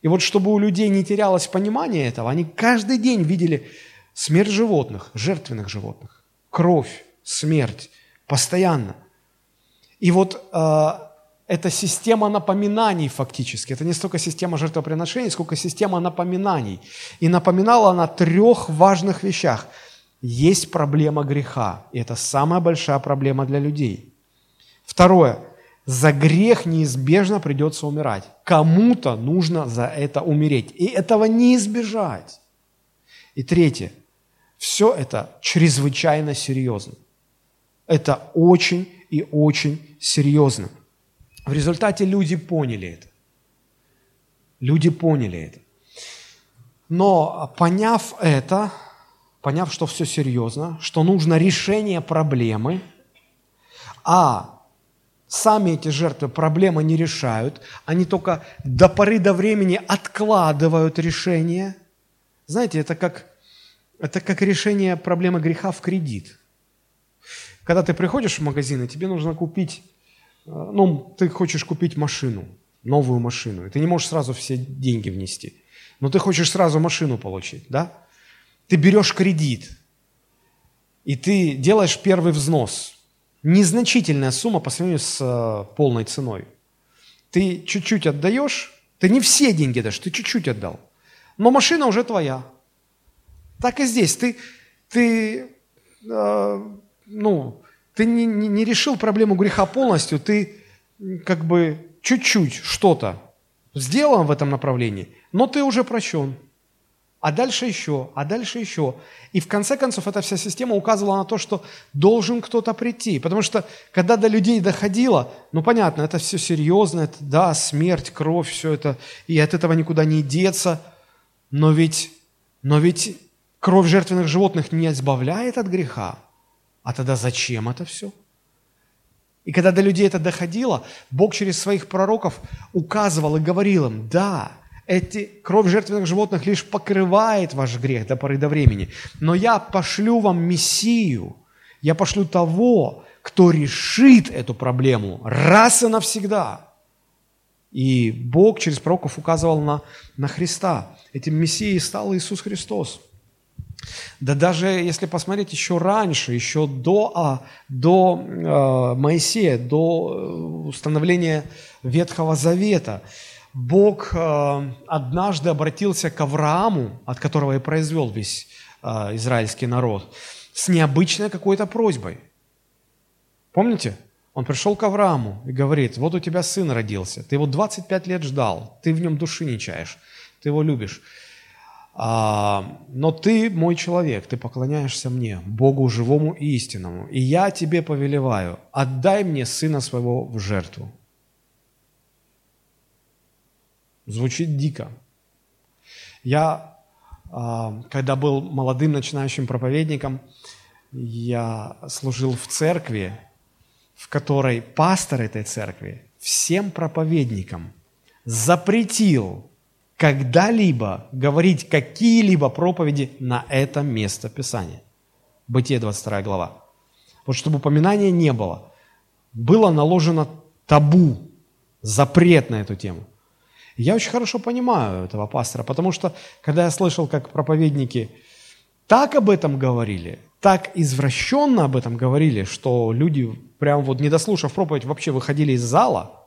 И вот чтобы у людей не терялось понимание этого, они каждый день видели Смерть животных, жертвенных животных, кровь, смерть, постоянно. И вот э, это система напоминаний фактически. Это не столько система жертвоприношений, сколько система напоминаний. И напоминала она о трех важных вещах. Есть проблема греха, и это самая большая проблема для людей. Второе. За грех неизбежно придется умирать. Кому-то нужно за это умереть. И этого не избежать. И третье. Все это чрезвычайно серьезно. Это очень и очень серьезно. В результате люди поняли это. Люди поняли это. Но поняв это, поняв, что все серьезно, что нужно решение проблемы, а сами эти жертвы проблемы не решают, они только до поры до времени откладывают решение. Знаете, это как, это как решение проблемы греха в кредит. Когда ты приходишь в магазин, и тебе нужно купить, ну, ты хочешь купить машину, новую машину, и ты не можешь сразу все деньги внести, но ты хочешь сразу машину получить, да? Ты берешь кредит, и ты делаешь первый взнос. Незначительная сумма по сравнению с э, полной ценой. Ты чуть-чуть отдаешь, ты не все деньги дашь, ты чуть-чуть отдал. Но машина уже твоя. Так и здесь. Ты, ты, э, ну, ты не, не, не решил проблему греха полностью, ты как бы чуть-чуть что-то сделал в этом направлении, но ты уже прощен а дальше еще, а дальше еще. И в конце концов эта вся система указывала на то, что должен кто-то прийти. Потому что когда до людей доходило, ну понятно, это все серьезно, это, да, смерть, кровь, все это, и от этого никуда не деться. Но ведь, но ведь кровь жертвенных животных не избавляет от греха. А тогда зачем это все? И когда до людей это доходило, Бог через своих пророков указывал и говорил им, да, эти, кровь жертвенных животных лишь покрывает ваш грех до поры до времени. Но я пошлю вам Мессию, я пошлю того, кто решит эту проблему раз и навсегда. И Бог через пророков указывал на, на Христа. Этим Мессией стал Иисус Христос. Да даже если посмотреть еще раньше, еще до, а, до э, Моисея, до э, установления Ветхого Завета, Бог э, однажды обратился к Аврааму, от которого и произвел весь э, израильский народ, с необычной какой-то просьбой. Помните? Он пришел к Аврааму и говорит, вот у тебя сын родился, ты его 25 лет ждал, ты в нем души не чаешь, ты его любишь. А, но ты мой человек, ты поклоняешься мне, Богу живому и истинному, и я тебе повелеваю, отдай мне сына своего в жертву. Звучит дико. Я, а, когда был молодым начинающим проповедником, я служил в церкви, в которой пастор этой церкви всем проповедникам запретил когда-либо говорить какие-либо проповеди на это место Писания. Бытие 22 глава. Вот чтобы упоминания не было. Было наложено табу, запрет на эту тему. Я очень хорошо понимаю этого пастора, потому что, когда я слышал, как проповедники так об этом говорили, так извращенно об этом говорили, что люди, прям вот не дослушав проповедь, вообще выходили из зала,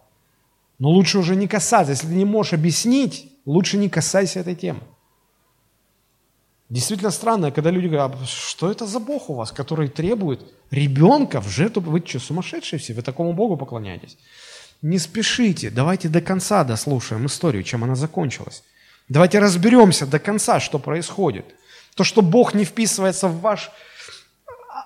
но лучше уже не касаться. Если ты не можешь объяснить, лучше не касайся этой темы. Действительно странно, когда люди говорят, а что это за Бог у вас, который требует ребенка в жертву? Вы что, сумасшедшие все? Вы такому Богу поклоняетесь? Не спешите, давайте до конца дослушаем историю, чем она закончилась. Давайте разберемся до конца, что происходит. То, что Бог не вписывается в ваш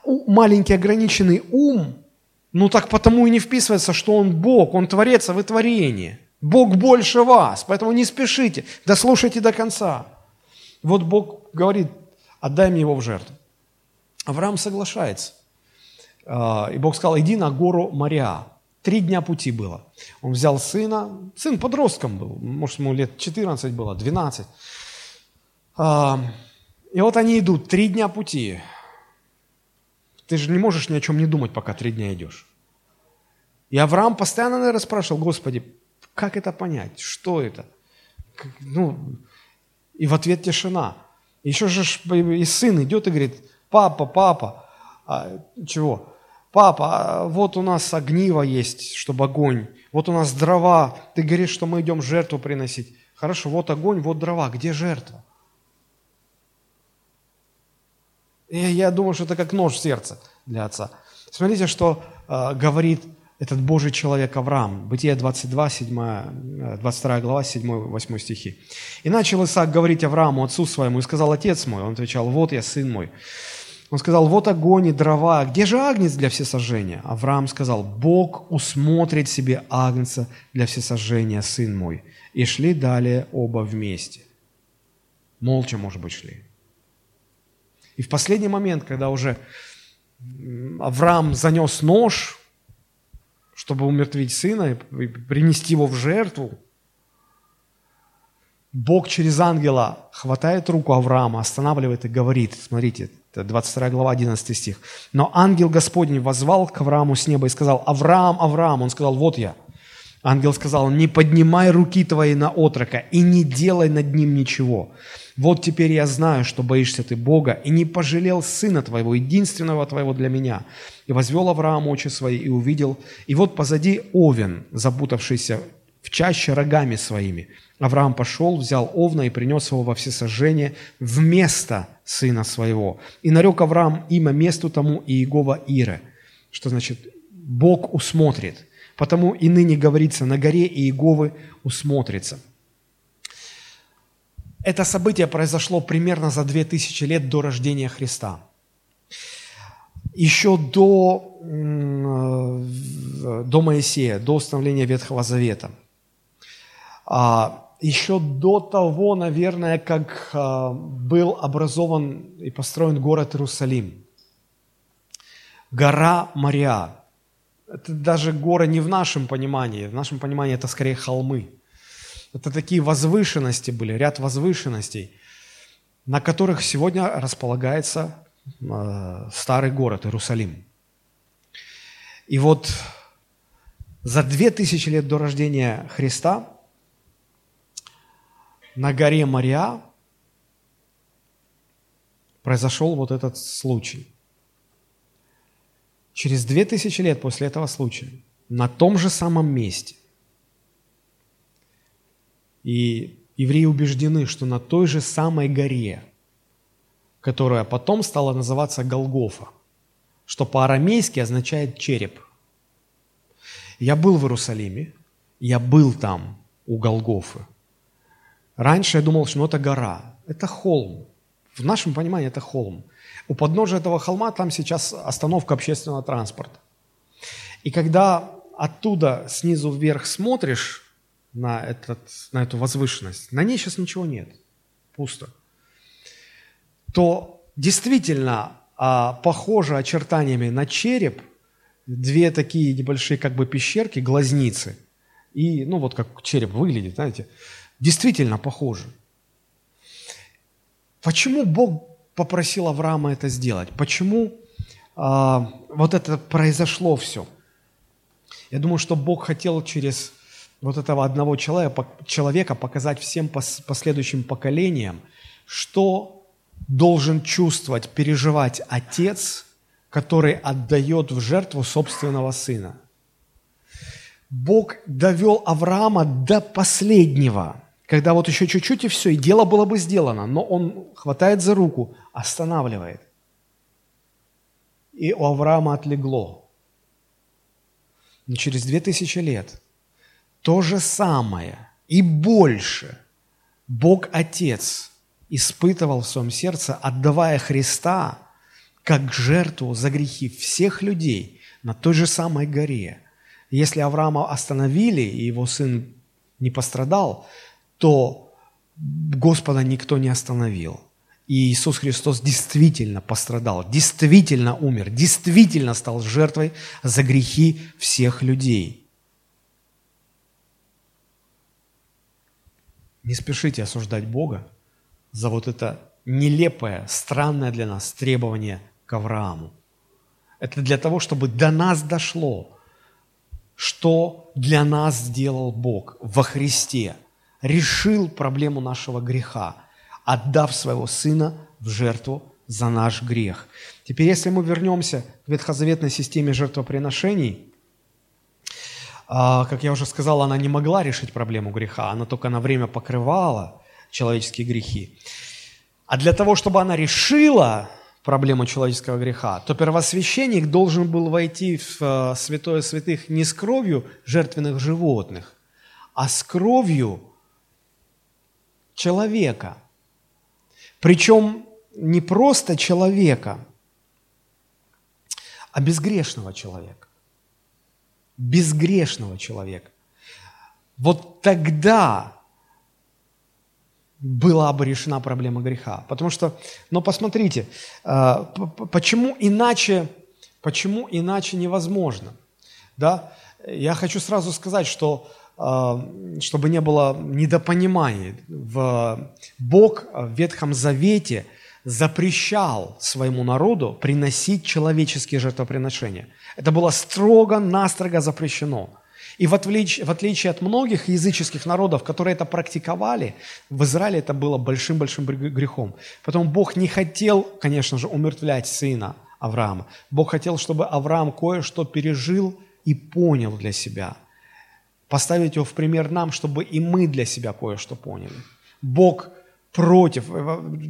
маленький ограниченный ум, ну так потому и не вписывается, что Он Бог, Он Творец, а вы творение. Бог больше вас, поэтому не спешите, дослушайте до конца. Вот Бог говорит, отдай мне его в жертву. Авраам соглашается. А, и Бог сказал, иди на гору Мариа. Три дня пути было. Он взял сына, сын подростком был, может, ему лет 14 было, 12. А, и вот они идут, три дня пути. Ты же не можешь ни о чем не думать, пока три дня идешь. И Авраам постоянно, наверное, спрашивал, Господи, как это понять? Что это? Ну, и в ответ тишина. Еще же и сын идет и говорит, папа, папа, а, чего? папа, а вот у нас огниво есть, чтобы огонь, вот у нас дрова, ты говоришь, что мы идем жертву приносить. Хорошо, вот огонь, вот дрова, где жертва? И я думаю, что это как нож в сердце для отца. Смотрите, что э, говорит этот Божий человек Авраам. Бытие 22, 7, 22 глава, 7-8 стихи. «И начал Исаак говорить Аврааму, отцу своему, и сказал, отец мой». Он отвечал, вот я, сын мой. Он сказал, вот огонь и дрова, где же агнец для всесожжения? Авраам сказал, Бог усмотрит себе агнца для всесожжения, сын мой. И шли далее оба вместе. Молча, может быть, шли. И в последний момент, когда уже Авраам занес нож, чтобы умертвить сына и принести его в жертву, Бог через ангела хватает руку Авраама, останавливает и говорит, смотрите, это 22 глава, 11 стих. «Но ангел Господний возвал к Аврааму с неба и сказал, Авраам, Авраам!» Он сказал, «Вот я». Ангел сказал, «Не поднимай руки твои на отрока и не делай над ним ничего. Вот теперь я знаю, что боишься ты Бога, и не пожалел сына твоего, единственного твоего для меня. И возвел Авраам очи свои и увидел, и вот позади овен, запутавшийся в чаще рогами своими. Авраам пошел, взял овна и принес его во всесожжение вместо сына своего. И нарек Авраам имя месту тому Иегова Ире, что значит Бог усмотрит. Потому и ныне говорится, на горе Иеговы усмотрится. Это событие произошло примерно за 2000 лет до рождения Христа. Еще до, до Моисея, до установления Ветхого Завета. А, еще до того, наверное, как а, был образован и построен город Иерусалим. Гора Мария. Это даже горы не в нашем понимании. В нашем понимании это скорее холмы. Это такие возвышенности были, ряд возвышенностей, на которых сегодня располагается э, старый город Иерусалим. И вот за две тысячи лет до рождения Христа на горе Мария произошел вот этот случай. Через две тысячи лет после этого случая, на том же самом месте, и евреи убеждены, что на той же самой горе, которая потом стала называться Голгофа, что по-арамейски означает череп. Я был в Иерусалиме, я был там у Голгофы. Раньше я думал, что ну, это гора, это холм. В нашем понимании это холм. У подножия этого холма там сейчас остановка общественного транспорта. И когда оттуда снизу вверх смотришь, на, этот, на эту возвышенность, на ней сейчас ничего нет, пусто, то действительно а, похоже очертаниями на череп, две такие небольшие как бы пещерки, глазницы, и, ну вот как череп выглядит, знаете, действительно похоже. Почему Бог попросил Авраама это сделать? Почему а, вот это произошло все? Я думаю, что Бог хотел через вот этого одного человека, человека показать всем последующим поколениям, что должен чувствовать, переживать отец, который отдает в жертву собственного сына. Бог довел Авраама до последнего, когда вот еще чуть-чуть и все, и дело было бы сделано, но он хватает за руку, останавливает. И у Авраама отлегло. Но через две тысячи лет – то же самое и больше Бог Отец испытывал в своем сердце, отдавая Христа как жертву за грехи всех людей на той же самой горе. Если Авраама остановили, и его сын не пострадал, то Господа никто не остановил. И Иисус Христос действительно пострадал, действительно умер, действительно стал жертвой за грехи всех людей. Не спешите осуждать Бога за вот это нелепое, странное для нас требование к Аврааму. Это для того, чтобы до нас дошло, что для нас сделал Бог во Христе. Решил проблему нашего греха, отдав своего Сына в жертву за наш грех. Теперь, если мы вернемся к ветхозаветной системе жертвоприношений, а, как я уже сказал, она не могла решить проблему греха, она только на время покрывала человеческие грехи. А для того, чтобы она решила проблему человеческого греха, то первосвященник должен был войти в э, святое святых не с кровью жертвенных животных, а с кровью человека. Причем не просто человека, а безгрешного человека. Безгрешного человека. Вот тогда была бы решена проблема греха. Потому что, но посмотрите, э, почему иначе, почему иначе невозможно? Да? Я хочу сразу сказать, что чтобы не было недопонимания, в Бог в Ветхом Завете запрещал своему народу приносить человеческие жертвоприношения. Это было строго-настрого запрещено – и в отличие, в отличие от многих языческих народов, которые это практиковали, в Израиле это было большим-большим грехом. Потом Бог не хотел, конечно же, умертвлять сына Авраама. Бог хотел, чтобы Авраам кое-что пережил и понял для себя. Поставить его в пример нам, чтобы и мы для себя кое-что поняли. Бог против.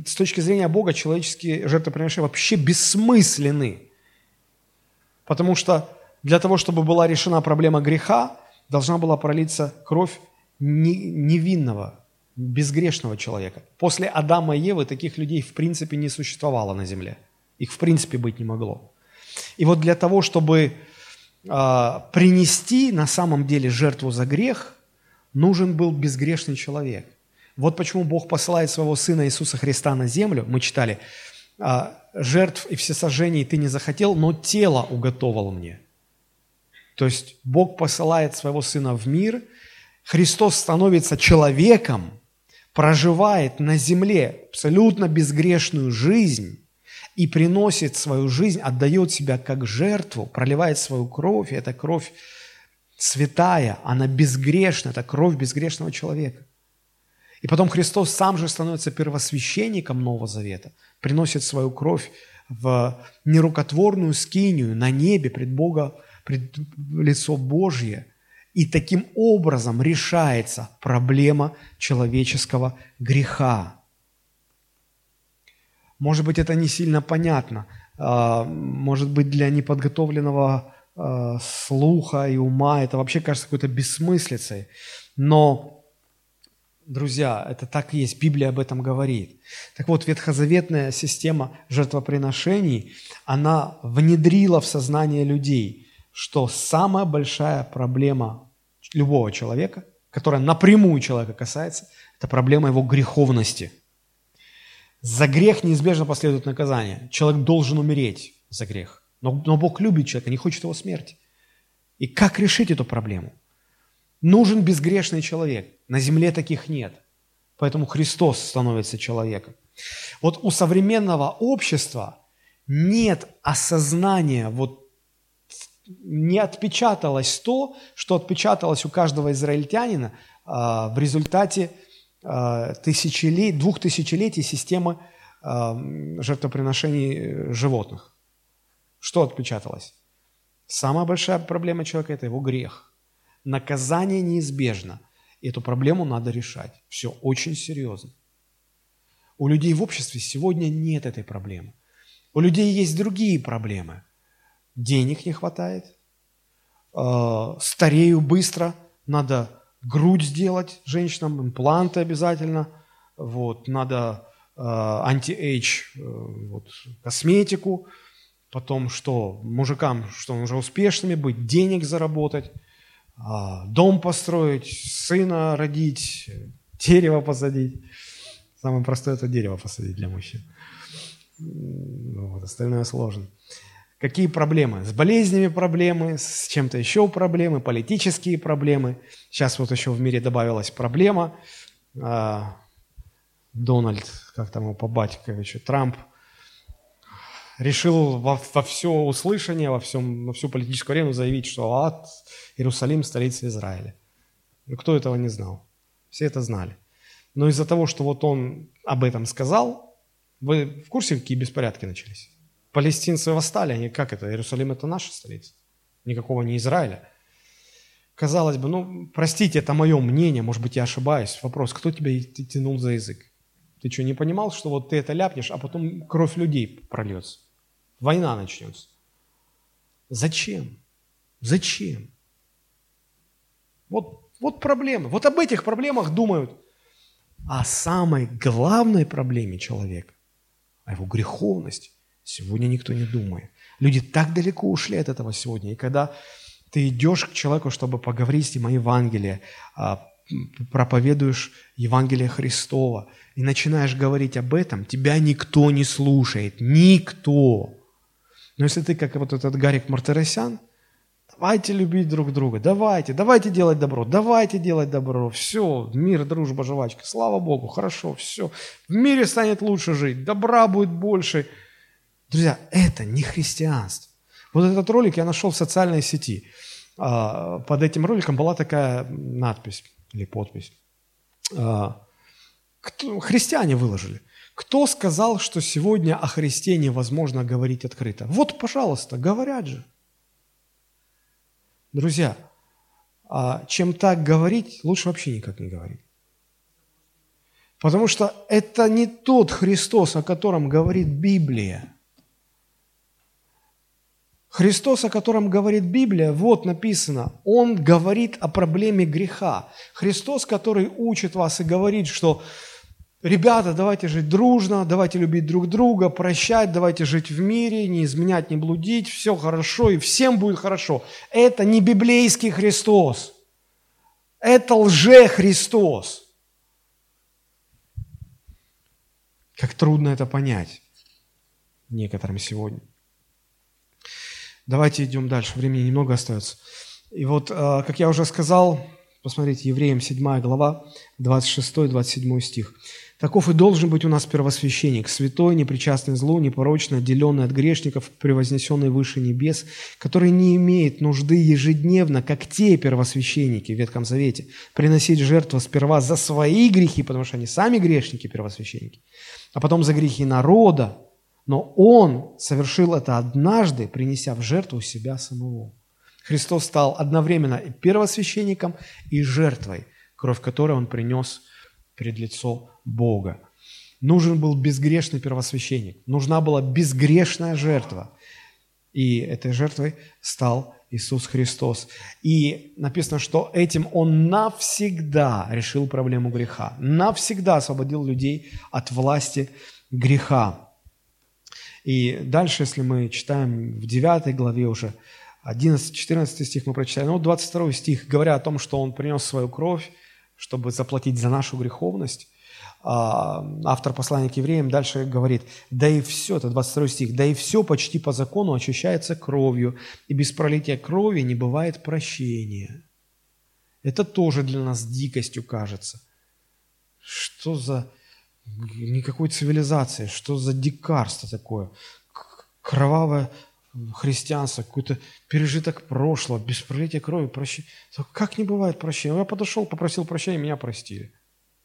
С точки зрения Бога человеческие жертвоприношения вообще бессмысленны. Потому что для того, чтобы была решена проблема греха, должна была пролиться кровь невинного, безгрешного человека. После Адама и Евы таких людей в принципе не существовало на земле. Их в принципе быть не могло. И вот для того, чтобы э, принести на самом деле жертву за грех, нужен был безгрешный человек. Вот почему Бог посылает своего Сына Иисуса Христа на землю. Мы читали, э, жертв и всесожжений ты не захотел, но тело уготовал мне. То есть Бог посылает своего Сына в мир, Христос становится человеком, проживает на земле абсолютно безгрешную жизнь и приносит свою жизнь, отдает себя как жертву, проливает свою кровь, и эта кровь святая, она безгрешна, это кровь безгрешного человека. И потом Христос сам же становится первосвященником Нового Завета, приносит свою кровь в нерукотворную скинию на небе пред Бога пред лицо Божье, и таким образом решается проблема человеческого греха. Может быть, это не сильно понятно, а, может быть, для неподготовленного а, слуха и ума это вообще кажется какой-то бессмыслицей, но Друзья, это так и есть, Библия об этом говорит. Так вот, ветхозаветная система жертвоприношений, она внедрила в сознание людей что самая большая проблема любого человека, которая напрямую человека касается, это проблема его греховности. За грех неизбежно последует наказание. Человек должен умереть за грех. Но, но Бог любит человека, не хочет его смерти. И как решить эту проблему? Нужен безгрешный человек. На земле таких нет. Поэтому Христос становится человеком. Вот у современного общества нет осознания вот не отпечаталось то, что отпечаталось у каждого израильтянина а, в результате а, тысячелет, двух тысячелетий системы а, жертвоприношений э, животных. Что отпечаталось? Самая большая проблема человека – это его грех. Наказание неизбежно. Эту проблему надо решать. Все очень серьезно. У людей в обществе сегодня нет этой проблемы. У людей есть другие проблемы – денег не хватает, э, старею быстро, надо грудь сделать женщинам, импланты обязательно, вот, надо э, anti-age, э, вот, косметику, потом что, мужикам, что уже успешными быть, денег заработать, а, дом построить, сына родить, дерево посадить. Самое простое – это дерево посадить для мужчин. Вот, остальное сложно. Какие проблемы? С болезнями проблемы, с чем-то еще проблемы, политические проблемы. Сейчас вот еще в мире добавилась проблема. А, Дональд, как там его по Батьковичу, Трамп, решил во, во все услышание, во, всем, во всю политическую арену заявить, что ад, Иерусалим – столица Израиля. Ну, кто этого не знал? Все это знали. Но из-за того, что вот он об этом сказал, Вы в курсе, какие беспорядки начались? Палестинцы восстали, они как это? Иерусалим это наша столица. Никакого не Израиля. Казалось бы, ну, простите, это мое мнение, может быть, я ошибаюсь. Вопрос, кто тебя тянул за язык? Ты что, не понимал, что вот ты это ляпнешь, а потом кровь людей прольется? Война начнется. Зачем? Зачем? Вот, вот проблемы. Вот об этих проблемах думают. А самой главной проблеме человека, о его греховности, сегодня никто не думает. Люди так далеко ушли от этого сегодня. И когда ты идешь к человеку, чтобы поговорить с ним о Евангелии, а, проповедуешь Евангелие Христова и начинаешь говорить об этом, тебя никто не слушает. Никто. Но если ты, как вот этот Гарик Мартиросян, давайте любить друг друга, давайте, давайте делать добро, давайте делать добро, все, мир, дружба, жвачка, слава Богу, хорошо, все, в мире станет лучше жить, добра будет больше. Друзья, это не христианство. Вот этот ролик я нашел в социальной сети. А, под этим роликом была такая надпись или подпись. А, христиане выложили. Кто сказал, что сегодня о Христе невозможно говорить открыто? Вот, пожалуйста, говорят же. Друзья, а чем так говорить, лучше вообще никак не говорить. Потому что это не тот Христос, о котором говорит Библия. Христос, о котором говорит Библия, вот написано, Он говорит о проблеме греха. Христос, который учит вас и говорит, что Ребята, давайте жить дружно, давайте любить друг друга, прощать, давайте жить в мире, не изменять, не блудить, все хорошо и всем будет хорошо. Это не библейский Христос. Это лже-Христос. Как трудно это понять некоторым сегодня. Давайте идем дальше, времени немного остается. И вот, а, как я уже сказал, посмотрите, Евреям 7 глава, 26-27 стих. Таков и должен быть у нас первосвященник, святой, непричастный злу, непорочный, отделенный от грешников, превознесенный выше небес, который не имеет нужды ежедневно, как те первосвященники в Ветхом Завете, приносить жертву сперва за свои грехи, потому что они сами грешники, первосвященники, а потом за грехи народа, но Он совершил это однажды, принеся в жертву себя самого. Христос стал одновременно и первосвященником, и жертвой, кровь которой Он принес перед лицо Бога. Нужен был безгрешный первосвященник, нужна была безгрешная жертва. И этой жертвой стал Иисус Христос. И написано, что этим Он навсегда решил проблему греха, навсегда освободил людей от власти греха. И дальше, если мы читаем в 9 главе уже, 11-14 стих мы прочитали, ну 22 стих, говоря о том, что Он принес свою кровь, чтобы заплатить за нашу греховность, а, автор послания к евреям дальше говорит, да и все, это 22 стих, да и все почти по закону очищается кровью, и без пролития крови не бывает прощения. Это тоже для нас дикостью кажется. Что за никакой цивилизации, что за дикарство такое? Кровавое христианство, какой-то пережиток прошлого, без пролития крови, прощения. Как не бывает прощения? Я подошел, попросил прощения, меня простили.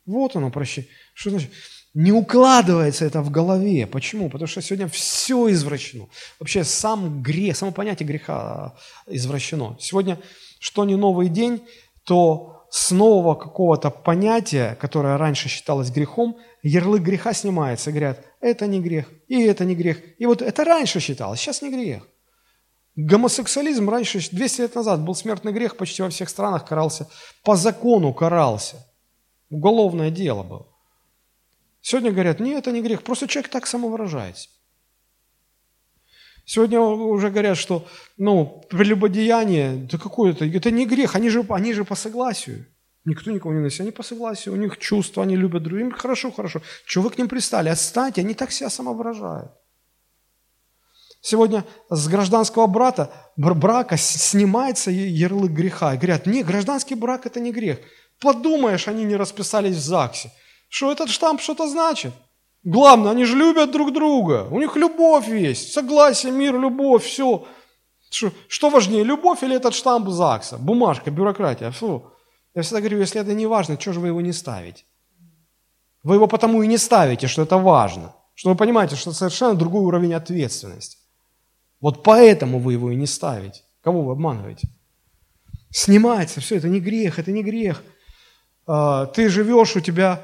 Вот оно прощение. Что значит? Не укладывается это в голове. Почему? Потому что сегодня все извращено. Вообще сам грех, само понятие греха а, извращено. Сегодня, что не новый день, то с нового какого-то понятия, которое раньше считалось грехом, ярлык греха снимается. Говорят, это не грех, и это не грех. И вот это раньше считалось, сейчас не грех. Гомосексуализм раньше, 200 лет назад, был смертный грех, почти во всех странах карался, по закону карался. Уголовное дело было. Сегодня говорят, нет, это не грех, просто человек так самовыражается. Сегодня уже говорят, что ну, прелюбодеяние, да какое это, это не грех, они же, они же по согласию. Никто никого не носит, они по согласию, у них чувства, они любят друг друга. Хорошо, хорошо. Чего вы к ним пристали? Отстаньте, они так себя самовыражают. Сегодня с гражданского брата, брака снимается ярлык греха. И говорят, нет, гражданский брак – это не грех. Подумаешь, они не расписались в ЗАГСе. Что этот штамп что-то значит? Главное, они же любят друг друга. У них любовь есть. Согласие, мир, любовь, все. Что, важнее, любовь или этот штамп ЗАГСа? Бумажка, бюрократия. Фу. Я всегда говорю, если это не важно, что же вы его не ставите? Вы его потому и не ставите, что это важно. Что вы понимаете, что совершенно другой уровень ответственности. Вот поэтому вы его и не ставите. Кого вы обманываете? Снимается все, это не грех, это не грех. А, ты живешь, у тебя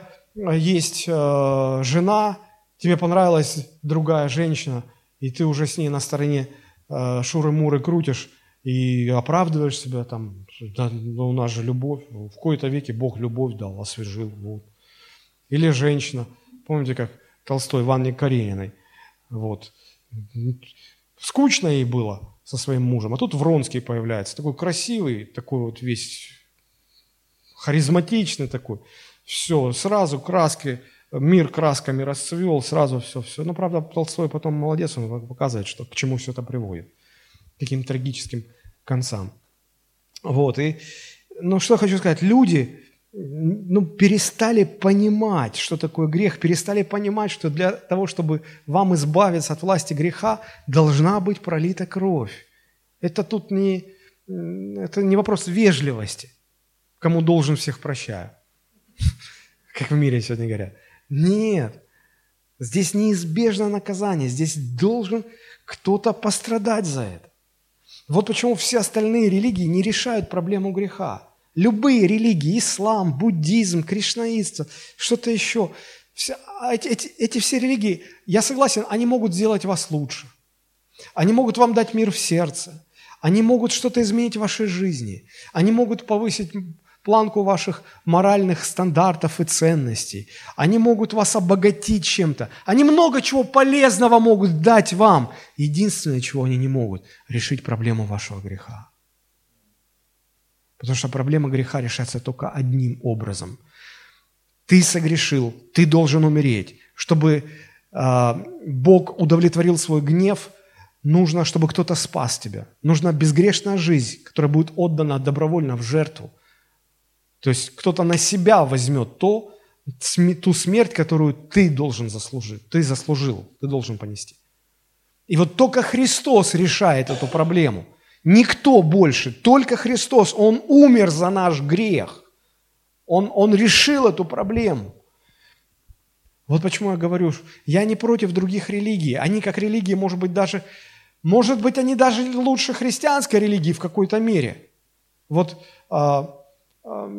есть а, жена, тебе понравилась другая женщина, и ты уже с ней на стороне а, шуры-муры крутишь и оправдываешь себя там, да, ну, у нас же любовь, в какой-то веке Бог любовь дал, освежил. Вот. Или женщина, помните, как Толстой в Анне Карениной, вот. Скучно ей было со своим мужем, а тут Вронский появляется, такой красивый, такой вот весь харизматичный такой. Все, сразу краски, мир красками расцвел, сразу все, все. Ну, правда, Толстой потом молодец, он показывает, что, к чему все это приводит. К каким трагическим концам. Вот, и, ну, что хочу сказать, люди, ну, перестали понимать, что такое грех, перестали понимать, что для того, чтобы вам избавиться от власти греха, должна быть пролита кровь. Это тут не, это не вопрос вежливости кому должен всех прощаю. Как в мире сегодня говорят. Нет, здесь неизбежно наказание, здесь должен кто-то пострадать за это. Вот почему все остальные религии не решают проблему греха. Любые религии, ислам, буддизм, кришнаитство, что-то еще, все, а эти, эти, эти все религии, я согласен, они могут сделать вас лучше. Они могут вам дать мир в сердце. Они могут что-то изменить в вашей жизни. Они могут повысить планку ваших моральных стандартов и ценностей. Они могут вас обогатить чем-то. Они много чего полезного могут дать вам. Единственное, чего они не могут, решить проблему вашего греха. Потому что проблема греха решается только одним образом. Ты согрешил, ты должен умереть. Чтобы э, Бог удовлетворил свой гнев, нужно, чтобы кто-то спас тебя. Нужна безгрешная жизнь, которая будет отдана добровольно в жертву. То есть кто-то на себя возьмет то, ту смерть, которую ты должен заслужить, ты заслужил, ты должен понести. И вот только Христос решает эту проблему. Никто больше, только Христос. Он умер за наш грех. Он, он решил эту проблему. Вот почему я говорю, я не против других религий. Они как религии, может быть, даже, может быть, они даже лучше христианской религии в какой-то мере. Вот а,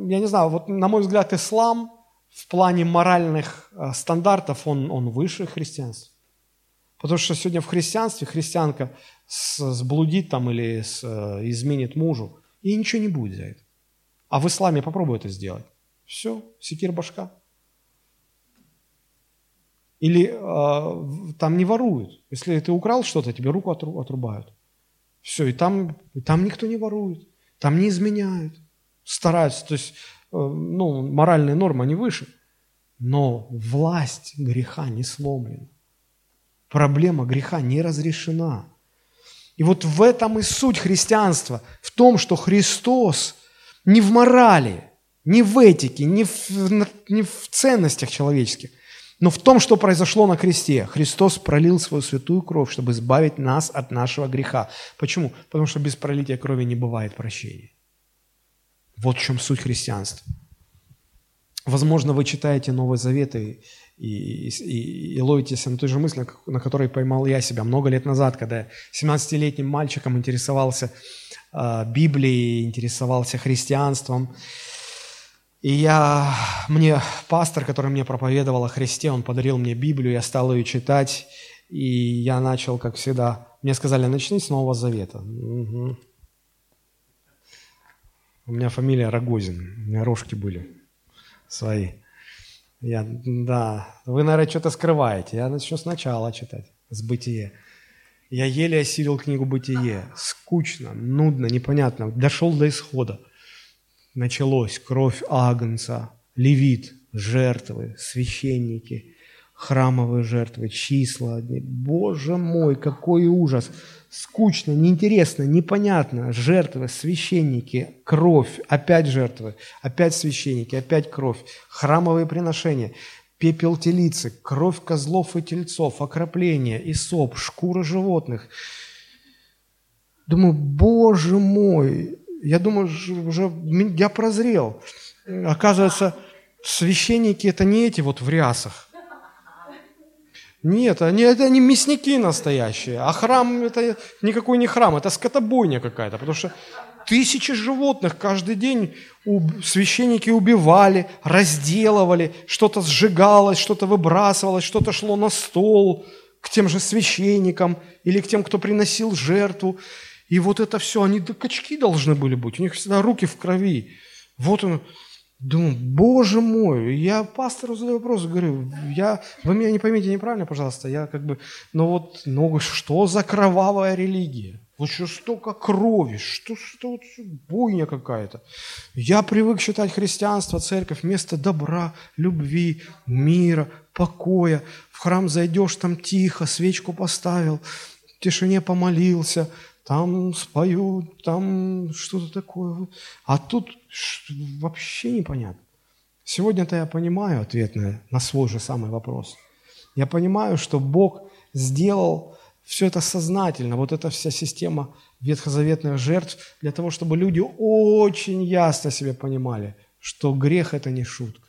я не знаю, вот на мой взгляд, ислам в плане моральных э, стандартов, он, он выше христианства. Потому что сегодня в христианстве христианка сблудит там или с, э, изменит мужу, и ничего не будет за это. А в исламе попробуй это сделать. Все, секир башка. Или э, там не воруют. Если ты украл что-то, тебе руку отрубают. Все, и там, и там никто не ворует, там не изменяют стараются, то есть, э, ну, моральные нормы, они выше. Но власть греха не сломлена. Проблема греха не разрешена. И вот в этом и суть христианства, в том, что Христос не в морали, не в этике, не в, не в ценностях человеческих, но в том, что произошло на кресте. Христос пролил свою святую кровь, чтобы избавить нас от нашего греха. Почему? Потому что без пролития крови не бывает прощения. Вот в чем суть христианства. Возможно, вы читаете Новый Завет и, и, и, и ловитесь на той же мысли, на которой поймал я себя много лет назад, когда 17-летним мальчиком интересовался э, Библией, интересовался христианством. И я, мне пастор, который мне проповедовал о Христе, он подарил мне Библию, я стал ее читать, и я начал, как всегда, мне сказали, начни с Нового Завета. Угу. У меня фамилия Рогозин, у меня рожки были свои. Я, да, вы, наверное, что-то скрываете. Я начну сначала читать, с «Бытие». Я еле осилил книгу «Бытие». Скучно, нудно, непонятно. Дошел до исхода. Началось кровь Агнца, левит, жертвы, священники, храмовые жертвы, числа одни. Боже мой, какой ужас! скучно, неинтересно, непонятно. Жертвы, священники, кровь, опять жертвы, опять священники, опять кровь, храмовые приношения, пепел телицы, кровь козлов и тельцов, окропление, соп, шкура животных. Думаю, боже мой, я думаю, уже я прозрел. Оказывается, священники это не эти вот в рясах. Нет, они, это не мясники настоящие, а храм это никакой не храм, это скотобойня какая-то, потому что тысячи животных каждый день священники убивали, разделывали, что-то сжигалось, что-то выбрасывалось, что-то шло на стол к тем же священникам или к тем, кто приносил жертву. И вот это все, они до качки должны были быть, у них всегда руки в крови. Вот он, Думаю, боже мой, я пастору задаю вопрос, говорю, я, вы меня не поймите неправильно, пожалуйста, я как бы, ну вот, ну что за кровавая религия? Вот что столько крови, что, что вот бойня какая-то. Я привык считать христианство, церковь, место добра, любви, мира, покоя. В храм зайдешь, там тихо, свечку поставил, в тишине помолился, там споют, там что-то такое. А тут вообще непонятно. Сегодня-то я понимаю ответ на, на свой же самый вопрос. Я понимаю, что Бог сделал все это сознательно, вот эта вся система ветхозаветных жертв, для того, чтобы люди очень ясно себе понимали, что грех – это не шутка.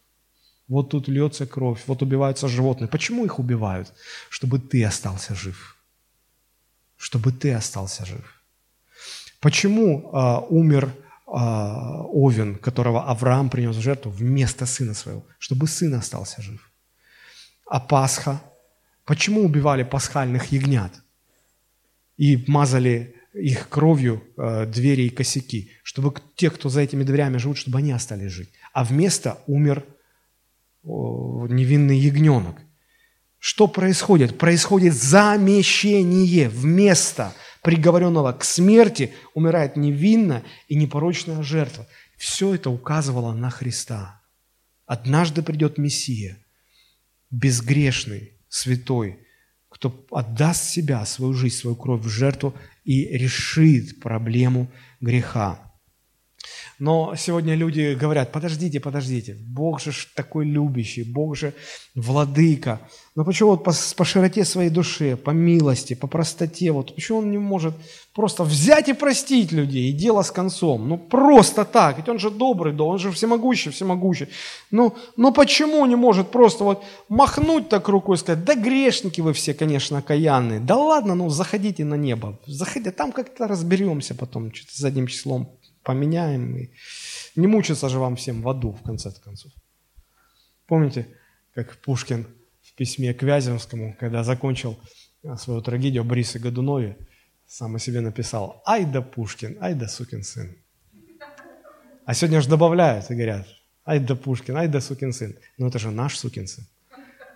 Вот тут льется кровь, вот убиваются животные. Почему их убивают? Чтобы ты остался жив. Чтобы ты остался жив. Почему э, умер а, овен, которого Авраам принес в жертву вместо сына своего, чтобы сын остался жив. А Пасха? Почему убивали пасхальных ягнят и мазали их кровью э, двери и косяки, чтобы те, кто за этими дверями живут, чтобы они остались жить. А вместо умер о, невинный ягненок. Что происходит? Происходит замещение вместо приговоренного к смерти умирает невинно и непорочная жертва. Все это указывало на Христа. Однажды придет Мессия, безгрешный, святой, кто отдаст себя, свою жизнь, свою кровь в жертву и решит проблему греха. Но сегодня люди говорят, подождите, подождите, Бог же такой любящий, Бог же владыка. Но почему вот по, по широте своей души, по милости, по простоте, вот почему он не может просто взять и простить людей, и дело с концом? Ну просто так, ведь он же добрый, да, он же всемогущий, всемогущий. Ну, но почему не может просто вот махнуть так рукой и сказать, да грешники вы все, конечно, окаянные, да ладно, ну заходите на небо, заходите, там как-то разберемся потом, что-то задним числом поменяем. И не мучиться же вам всем в аду, в конце концов. Помните, как Пушкин в письме к Вяземскому, когда закончил а, свою трагедию о Борисе Годунове, сам о себе написал «Ай да Пушкин, ай да сукин сын». А сегодня же добавляют и говорят «Ай да Пушкин, ай да сукин сын». Но это же наш сукин сын.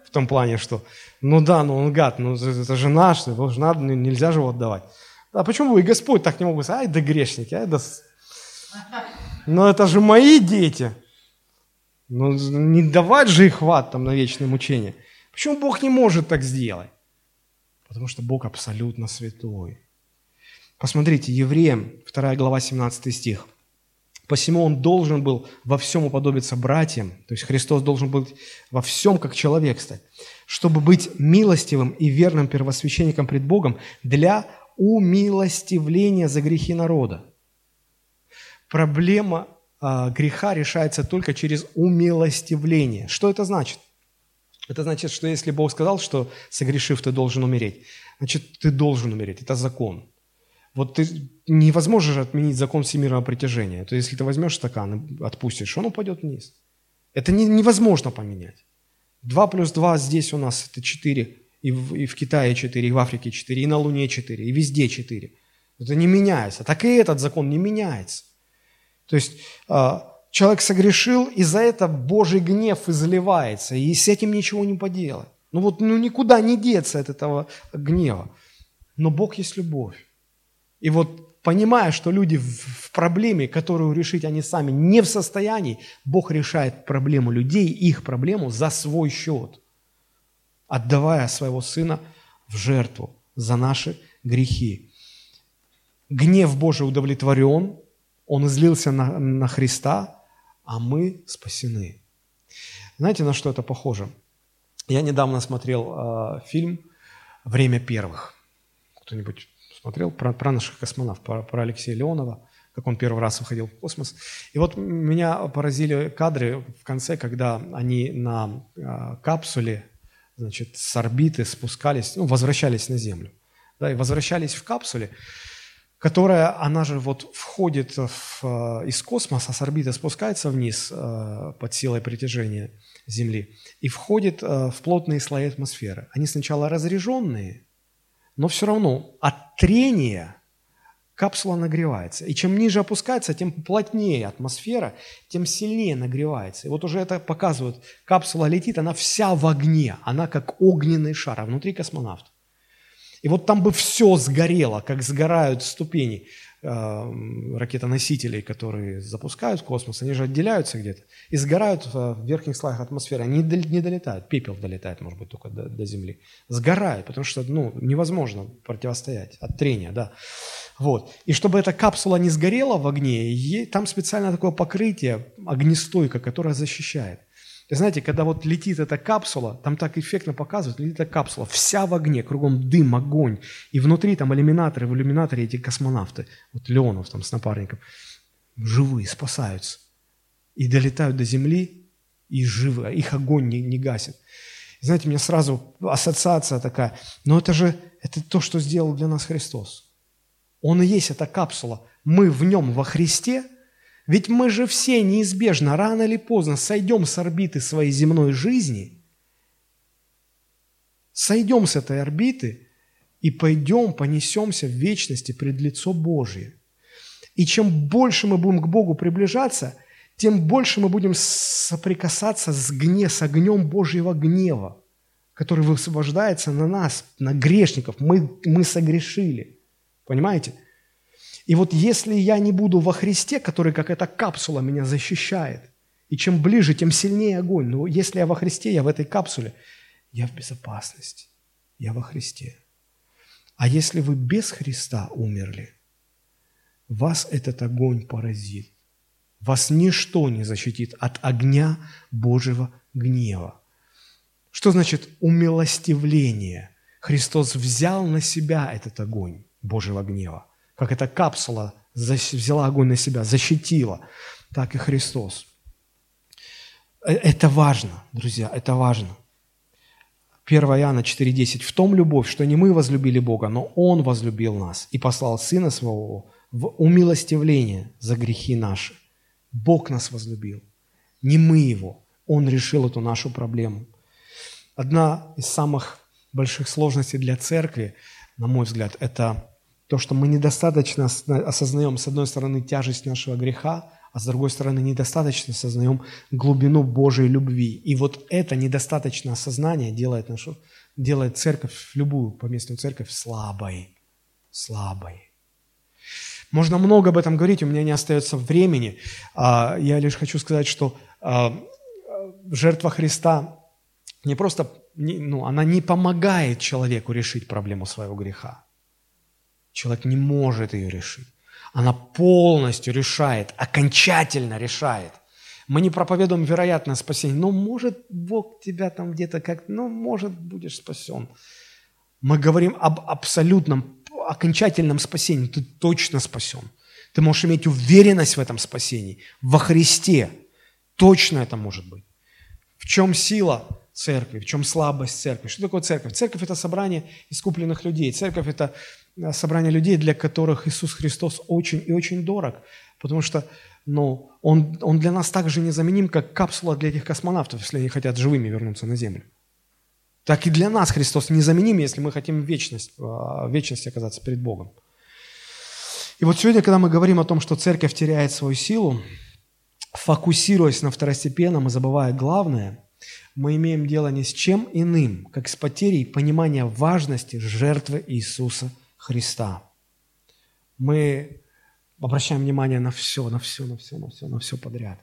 В том плане, что ну да, ну он гад, ну это же наш, его же надо, нельзя же его отдавать. А почему и Господь так не могут сказать, ай да грешники, ай да но это же мои дети. Ну, не давать же их в ад там на вечное мучение. Почему Бог не может так сделать? Потому что Бог абсолютно святой. Посмотрите, Евреям, 2 глава, 17 стих. Посему он должен был во всем уподобиться братьям, то есть Христос должен был во всем как человек стать, чтобы быть милостивым и верным первосвященником пред Богом для умилостивления за грехи народа проблема а, греха решается только через умилостивление. Что это значит? Это значит, что если Бог сказал, что согрешив, ты должен умереть, значит, ты должен умереть. Это закон. Вот ты невозможно же отменить закон всемирного притяжения. То есть, если ты возьмешь стакан и отпустишь, он упадет вниз. Это не, невозможно поменять. Два плюс два здесь у нас это четыре, и в, и в Китае четыре, и в Африке четыре, и на Луне четыре, и везде четыре. Это не меняется. Так и этот закон не меняется. То есть а, человек согрешил, и за это Божий гнев изливается, и с этим ничего не поделать. Ну вот ну никуда не деться от этого гнева. Но Бог есть любовь. И вот понимая, что люди в проблеме, которую решить они сами не в состоянии, Бог решает проблему людей, их проблему за свой счет, отдавая своего Сына в жертву за наши грехи. Гнев Божий удовлетворен, он излился на, на Христа, а мы спасены. Знаете, на что это похоже? Я недавно смотрел э, фильм «Время первых». Кто-нибудь смотрел про, про наших космонавтов, про, про Алексея Леонова, как он первый раз выходил в космос. И вот меня поразили кадры в конце, когда они на э, капсуле значит, с орбиты спускались, ну, возвращались на Землю. Да, и возвращались в капсуле, которая, она же вот входит в, э, из космоса, с орбиты спускается вниз э, под силой притяжения Земли и входит э, в плотные слои атмосферы. Они сначала разряженные, но все равно от трения капсула нагревается. И чем ниже опускается, тем плотнее атмосфера, тем сильнее нагревается. И вот уже это показывают. Капсула летит, она вся в огне, она как огненный шар, а внутри космонавт. И вот там бы все сгорело, как сгорают ступени э, ракетоносителей, которые запускают в космос, они же отделяются где-то и сгорают в верхних слоях атмосферы. Они не долетают, пепел долетает, может быть, только до, до Земли. Сгорают, потому что ну, невозможно противостоять от трения, да. Вот. И чтобы эта капсула не сгорела в огне, там специально такое покрытие, огнестойка, которое защищает. И знаете, когда вот летит эта капсула, там так эффектно показывают, летит эта капсула, вся в огне, кругом дым, огонь, и внутри там иллюминаторы, в иллюминаторе эти космонавты, вот Леонов там с напарником, живые, спасаются. И долетают до Земли, и живы, а их огонь не, не гасит. И знаете, у меня сразу ассоциация такая, но это же, это то, что сделал для нас Христос. Он и есть эта капсула. Мы в нем во Христе, ведь мы же все неизбежно, рано или поздно, сойдем с орбиты своей земной жизни, сойдем с этой орбиты и пойдем, понесемся в вечности пред лицо Божье. И чем больше мы будем к Богу приближаться, тем больше мы будем соприкасаться с, гне, с огнем Божьего гнева, который высвобождается на нас, на грешников. Мы, мы согрешили. Понимаете? И вот если я не буду во Христе, который как эта капсула меня защищает, и чем ближе, тем сильнее огонь. Но если я во Христе, я в этой капсуле, я в безопасности. Я во Христе. А если вы без Христа умерли, вас этот огонь поразит. Вас ничто не защитит от огня Божьего гнева. Что значит умилостивление? Христос взял на себя этот огонь. Божьего гнева. Как эта капсула взяла огонь на себя, защитила, так и Христос. Э, это важно, друзья, это важно. 1 Иоанна 4,10. «В том любовь, что не мы возлюбили Бога, но Он возлюбил нас и послал Сына Своего в умилостивление за грехи наши». Бог нас возлюбил, не мы Его. Он решил эту нашу проблему. Одна из самых больших сложностей для церкви, на мой взгляд, это то, что мы недостаточно осознаем, с одной стороны, тяжесть нашего греха, а с другой стороны, недостаточно осознаем глубину Божьей любви. И вот это недостаточное осознание делает, нашу, делает церковь, любую поместную церковь, слабой. Слабой. Можно много об этом говорить, у меня не остается времени. А, я лишь хочу сказать, что а, жертва Христа не просто, ну, она не помогает человеку решить проблему своего греха. Человек не может ее решить. Она полностью решает, окончательно решает. Мы не проповедуем вероятное спасение. Но может Бог тебя там где-то как ну может будешь спасен. Мы говорим об абсолютном, окончательном спасении. Ты точно спасен. Ты можешь иметь уверенность в этом спасении. Во Христе. Точно это может быть. В чем сила церкви? В чем слабость церкви? Что такое церковь? Церковь – это собрание искупленных людей. Церковь – это собрание людей, для которых Иисус Христос очень и очень дорог, потому что ну, он, он для нас так же незаменим, как капсула для этих космонавтов, если они хотят живыми вернуться на Землю. Так и для нас Христос незаменим, если мы хотим в вечность, э, вечности оказаться перед Богом. И вот сегодня, когда мы говорим о том, что церковь теряет свою силу, фокусируясь на второстепенном и забывая главное, мы имеем дело не с чем иным, как с потерей понимания важности жертвы Иисуса Христа. Мы обращаем внимание на все, на все, на все, на все, на все подряд.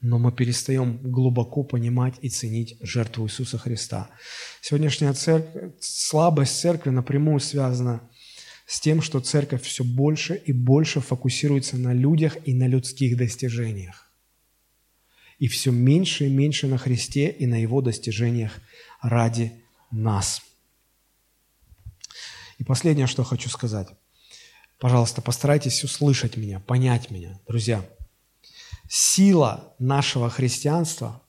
Но мы перестаем глубоко понимать и ценить жертву Иисуса Христа. Сегодняшняя церковь, слабость церкви напрямую связана с тем, что церковь все больше и больше фокусируется на людях и на людских достижениях. И все меньше и меньше на Христе и на Его достижениях ради нас – и последнее, что хочу сказать. Пожалуйста, постарайтесь услышать меня, понять меня, друзья. Сила нашего христианства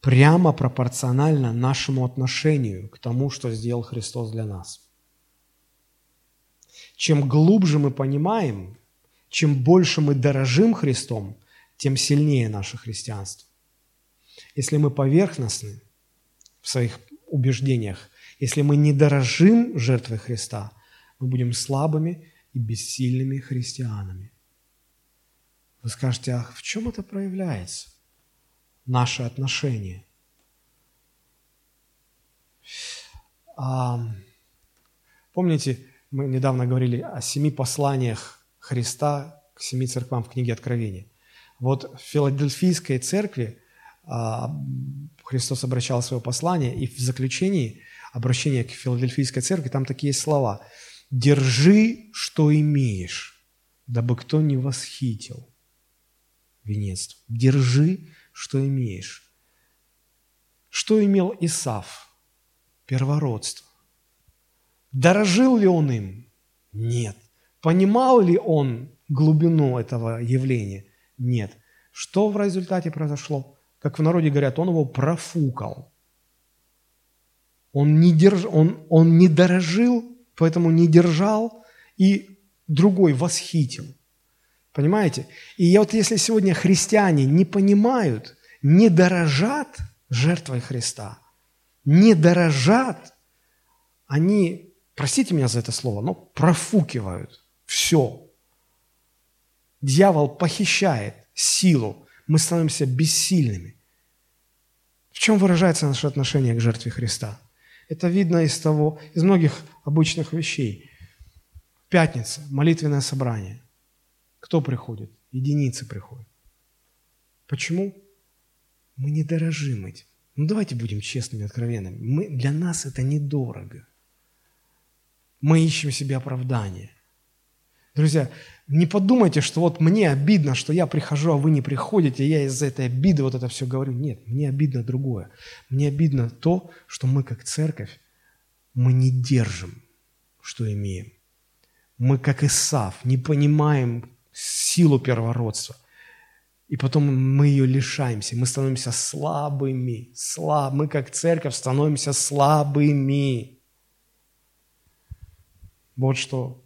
прямо пропорционально нашему отношению к тому, что сделал Христос для нас. Чем глубже мы понимаем, чем больше мы дорожим Христом, тем сильнее наше христианство. Если мы поверхностны в своих убеждениях, если мы не дорожим жертвой Христа, мы будем слабыми и бессильными христианами. Вы скажете, а в чем это проявляется? Наши отношения. А, помните, мы недавно говорили о семи посланиях Христа к семи церквам в книге Откровения. Вот в Филадельфийской церкви а, Христос обращал свое послание, и в заключении обращения к Филадельфийской церкви там такие слова. «Держи, что имеешь, дабы кто не восхитил» венец. Держи, что имеешь. Что имел Исав? Первородство. Дорожил ли он им? Нет. Понимал ли он глубину этого явления? Нет. Что в результате произошло? Как в народе говорят, он его профукал. Он не, держ... он, он не дорожил, поэтому не держал, и другой восхитил. Понимаете? И вот если сегодня христиане не понимают, не дорожат жертвой Христа, не дорожат, они, простите меня за это слово, но профукивают все. Дьявол похищает силу, мы становимся бессильными. В чем выражается наше отношение к жертве Христа? Это видно из того, из многих обычных вещей. Пятница, молитвенное собрание. Кто приходит? Единицы приходят. Почему? Мы не дорожим этим. Ну давайте будем честными, откровенными. Мы, для нас это недорого. Мы ищем себе оправдание. Друзья, не подумайте, что вот мне обидно, что я прихожу, а вы не приходите, я из-за этой обиды вот это все говорю. Нет, мне обидно другое. Мне обидно то, что мы как церковь, мы не держим, что имеем. Мы как Исав, не понимаем, силу первородства. И потом мы ее лишаемся, мы становимся слабыми. Слаб... Мы как церковь становимся слабыми. Вот что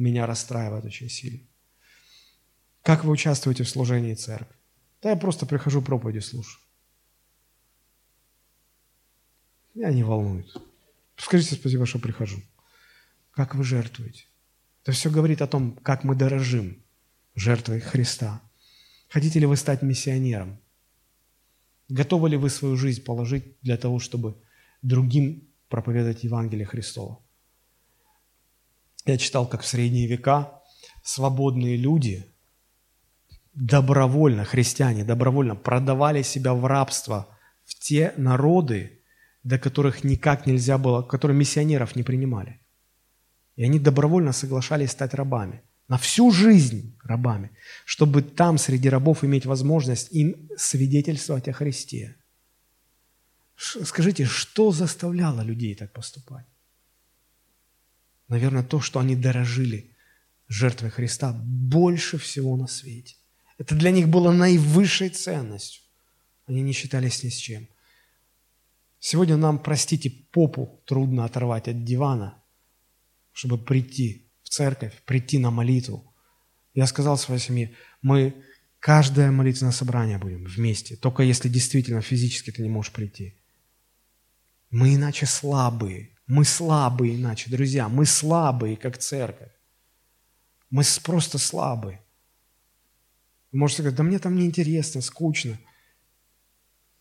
меня расстраивает очень сильно. Как вы участвуете в служении церкви? Да я просто прихожу проповеди слушаю. Меня не волнует. Скажите спасибо, что прихожу. Как вы жертвуете? Это все говорит о том, как мы дорожим жертвой Христа. Хотите ли вы стать миссионером? Готовы ли вы свою жизнь положить для того, чтобы другим проповедовать Евангелие Христова? Я читал, как в средние века свободные люди добровольно, христиане, добровольно продавали себя в рабство в те народы, до которых никак нельзя было, которые миссионеров не принимали. И они добровольно соглашались стать рабами. На всю жизнь рабами, чтобы там среди рабов иметь возможность им свидетельствовать о Христе. Скажите, что заставляло людей так поступать? Наверное, то, что они дорожили жертвой Христа больше всего на свете. Это для них было наивысшей ценностью. Они не считались ни с чем. Сегодня нам, простите, попу трудно оторвать от дивана, чтобы прийти в церковь, прийти на молитву. Я сказал своей семье, мы каждое молитвенное собрание будем вместе, только если действительно физически ты не можешь прийти. Мы иначе слабые, мы слабые иначе, друзья, мы слабые, как церковь. Мы просто слабые. Вы можете сказать, да мне там неинтересно, скучно.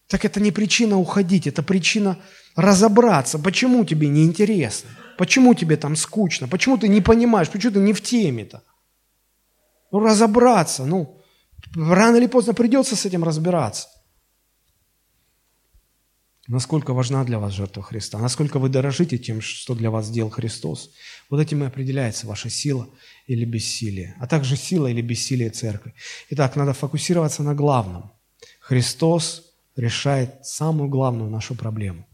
Так это не причина уходить, это причина разобраться, почему тебе неинтересно. Почему тебе там скучно? Почему ты не понимаешь? Почему ты не в теме-то? Ну, разобраться. Ну, рано или поздно придется с этим разбираться. Насколько важна для вас жертва Христа? Насколько вы дорожите тем, что для вас сделал Христос? Вот этим и определяется ваша сила или бессилие, а также сила или бессилие церкви. Итак, надо фокусироваться на главном. Христос решает самую главную нашу проблему.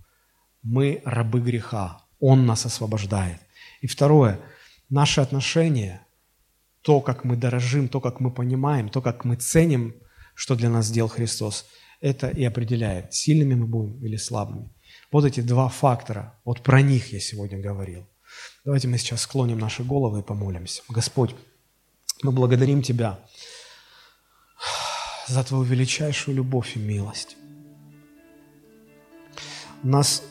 Мы рабы греха, он нас освобождает. И второе, наши отношения, то, как мы дорожим, то, как мы понимаем, то, как мы ценим, что для нас сделал Христос, это и определяет, сильными мы будем или слабыми. Вот эти два фактора, вот про них я сегодня говорил. Давайте мы сейчас склоним наши головы и помолимся. Господь, мы благодарим Тебя за Твою величайшую любовь и милость. Нас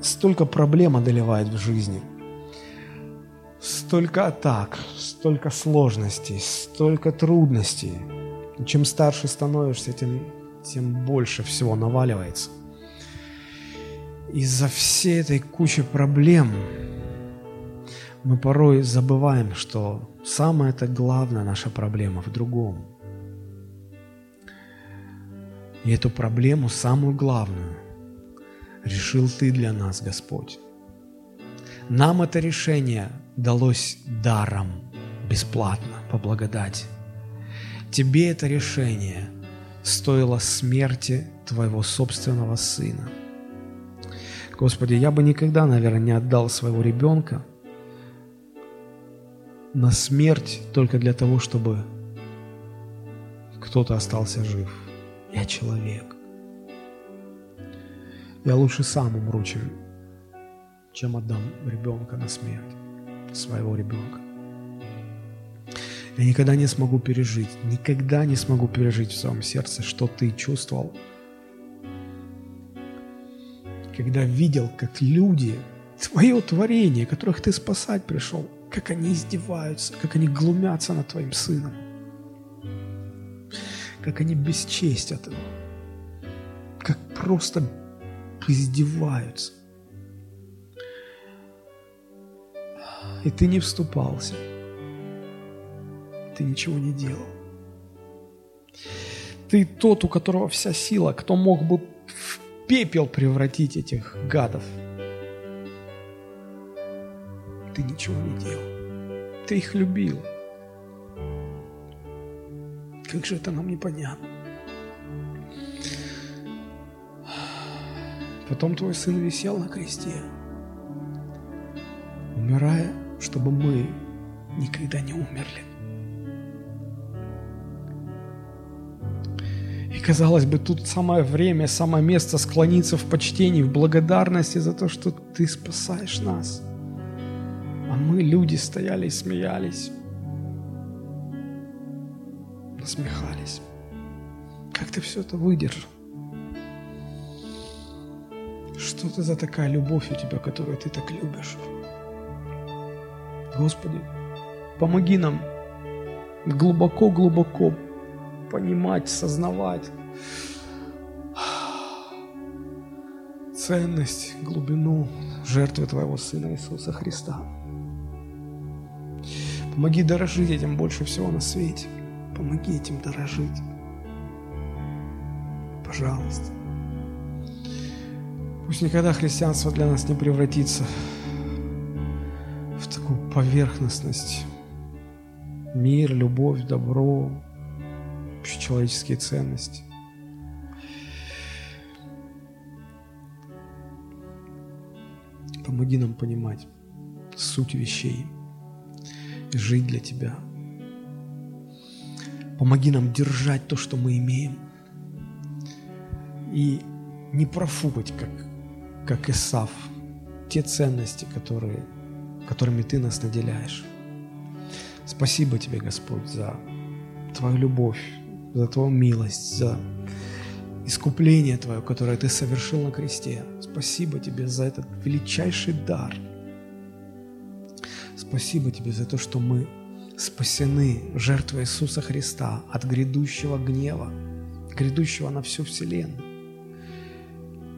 столько проблем одолевает в жизни, столько атак, столько сложностей, столько трудностей. И чем старше становишься, тем, тем больше всего наваливается. Из-за всей этой кучи проблем мы порой забываем, что самая-то главная наша проблема в другом. И эту проблему, самую главную, решил Ты для нас, Господь. Нам это решение далось даром, бесплатно, по благодати. Тебе это решение стоило смерти Твоего собственного Сына. Господи, я бы никогда, наверное, не отдал своего ребенка – на смерть только для того, чтобы кто-то остался жив. Я человек. Я лучше сам умру, чем, чем отдам ребенка на смерть, своего ребенка. Я никогда не смогу пережить, никогда не смогу пережить в своем сердце, что ты чувствовал, когда видел, как люди, твое творение, которых ты спасать пришел – как они издеваются, как они глумятся над твоим сыном, как они бесчестят его, как просто издеваются. И ты не вступался, ты ничего не делал. Ты тот, у которого вся сила, кто мог бы в пепел превратить этих гадов – ты ничего не делал. Ты их любил. Как же это нам непонятно. Потом твой сын висел на кресте, умирая, чтобы мы никогда не умерли. Казалось бы, тут самое время, самое место склониться в почтении, в благодарности за то, что ты спасаешь нас – а мы, люди, стояли и смеялись. Насмехались. Как ты все это выдержал? Что это за такая любовь у тебя, которую ты так любишь? Господи, помоги нам глубоко-глубоко понимать, сознавать ценность, глубину жертвы Твоего Сына Иисуса Христа. Помоги дорожить этим больше всего на свете. Помоги этим дорожить. Пожалуйста. Пусть никогда христианство для нас не превратится в такую поверхностность. Мир, любовь, добро, человеческие ценности. Помоги нам понимать суть вещей – жить для Тебя. Помоги нам держать то, что мы имеем, и не профукать, как, как Исав, те ценности, которые, которыми Ты нас наделяешь. Спасибо Тебе, Господь, за Твою любовь, за Твою милость, за искупление Твое, которое Ты совершил на кресте. Спасибо Тебе за этот величайший дар – Спасибо Тебе за то, что мы спасены жертвой Иисуса Христа от грядущего гнева, грядущего на всю Вселенную.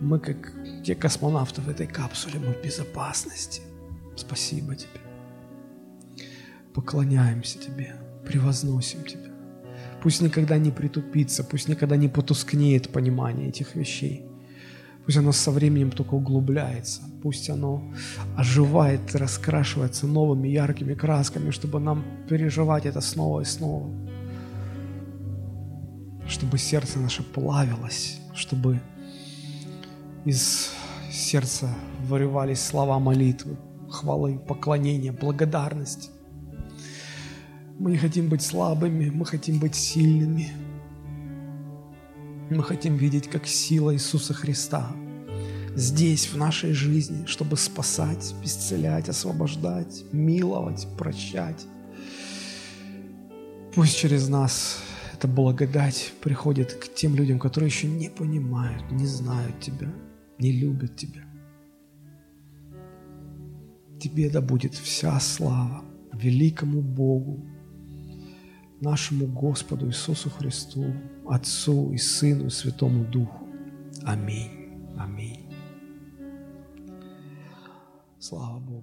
Мы, как те космонавты в этой капсуле, мы в безопасности. Спасибо Тебе. Поклоняемся Тебе, превозносим Тебя. Пусть никогда не притупится, пусть никогда не потускнеет понимание этих вещей – Пусть оно со временем только углубляется. Пусть оно оживает, раскрашивается новыми яркими красками, чтобы нам переживать это снова и снова. Чтобы сердце наше плавилось, чтобы из сердца вырывались слова молитвы, хвалы, поклонения, благодарности. Мы не хотим быть слабыми, мы хотим быть сильными. Мы хотим видеть, как сила Иисуса Христа здесь, в нашей жизни, чтобы спасать, исцелять, освобождать, миловать, прощать. Пусть через нас эта благодать приходит к тем людям, которые еще не понимают, не знают Тебя, не любят Тебя. Тебе да будет вся слава великому Богу, нашему Господу Иисусу Христу, Отцу и Сыну и Святому Духу. Аминь. Аминь. Слава Богу.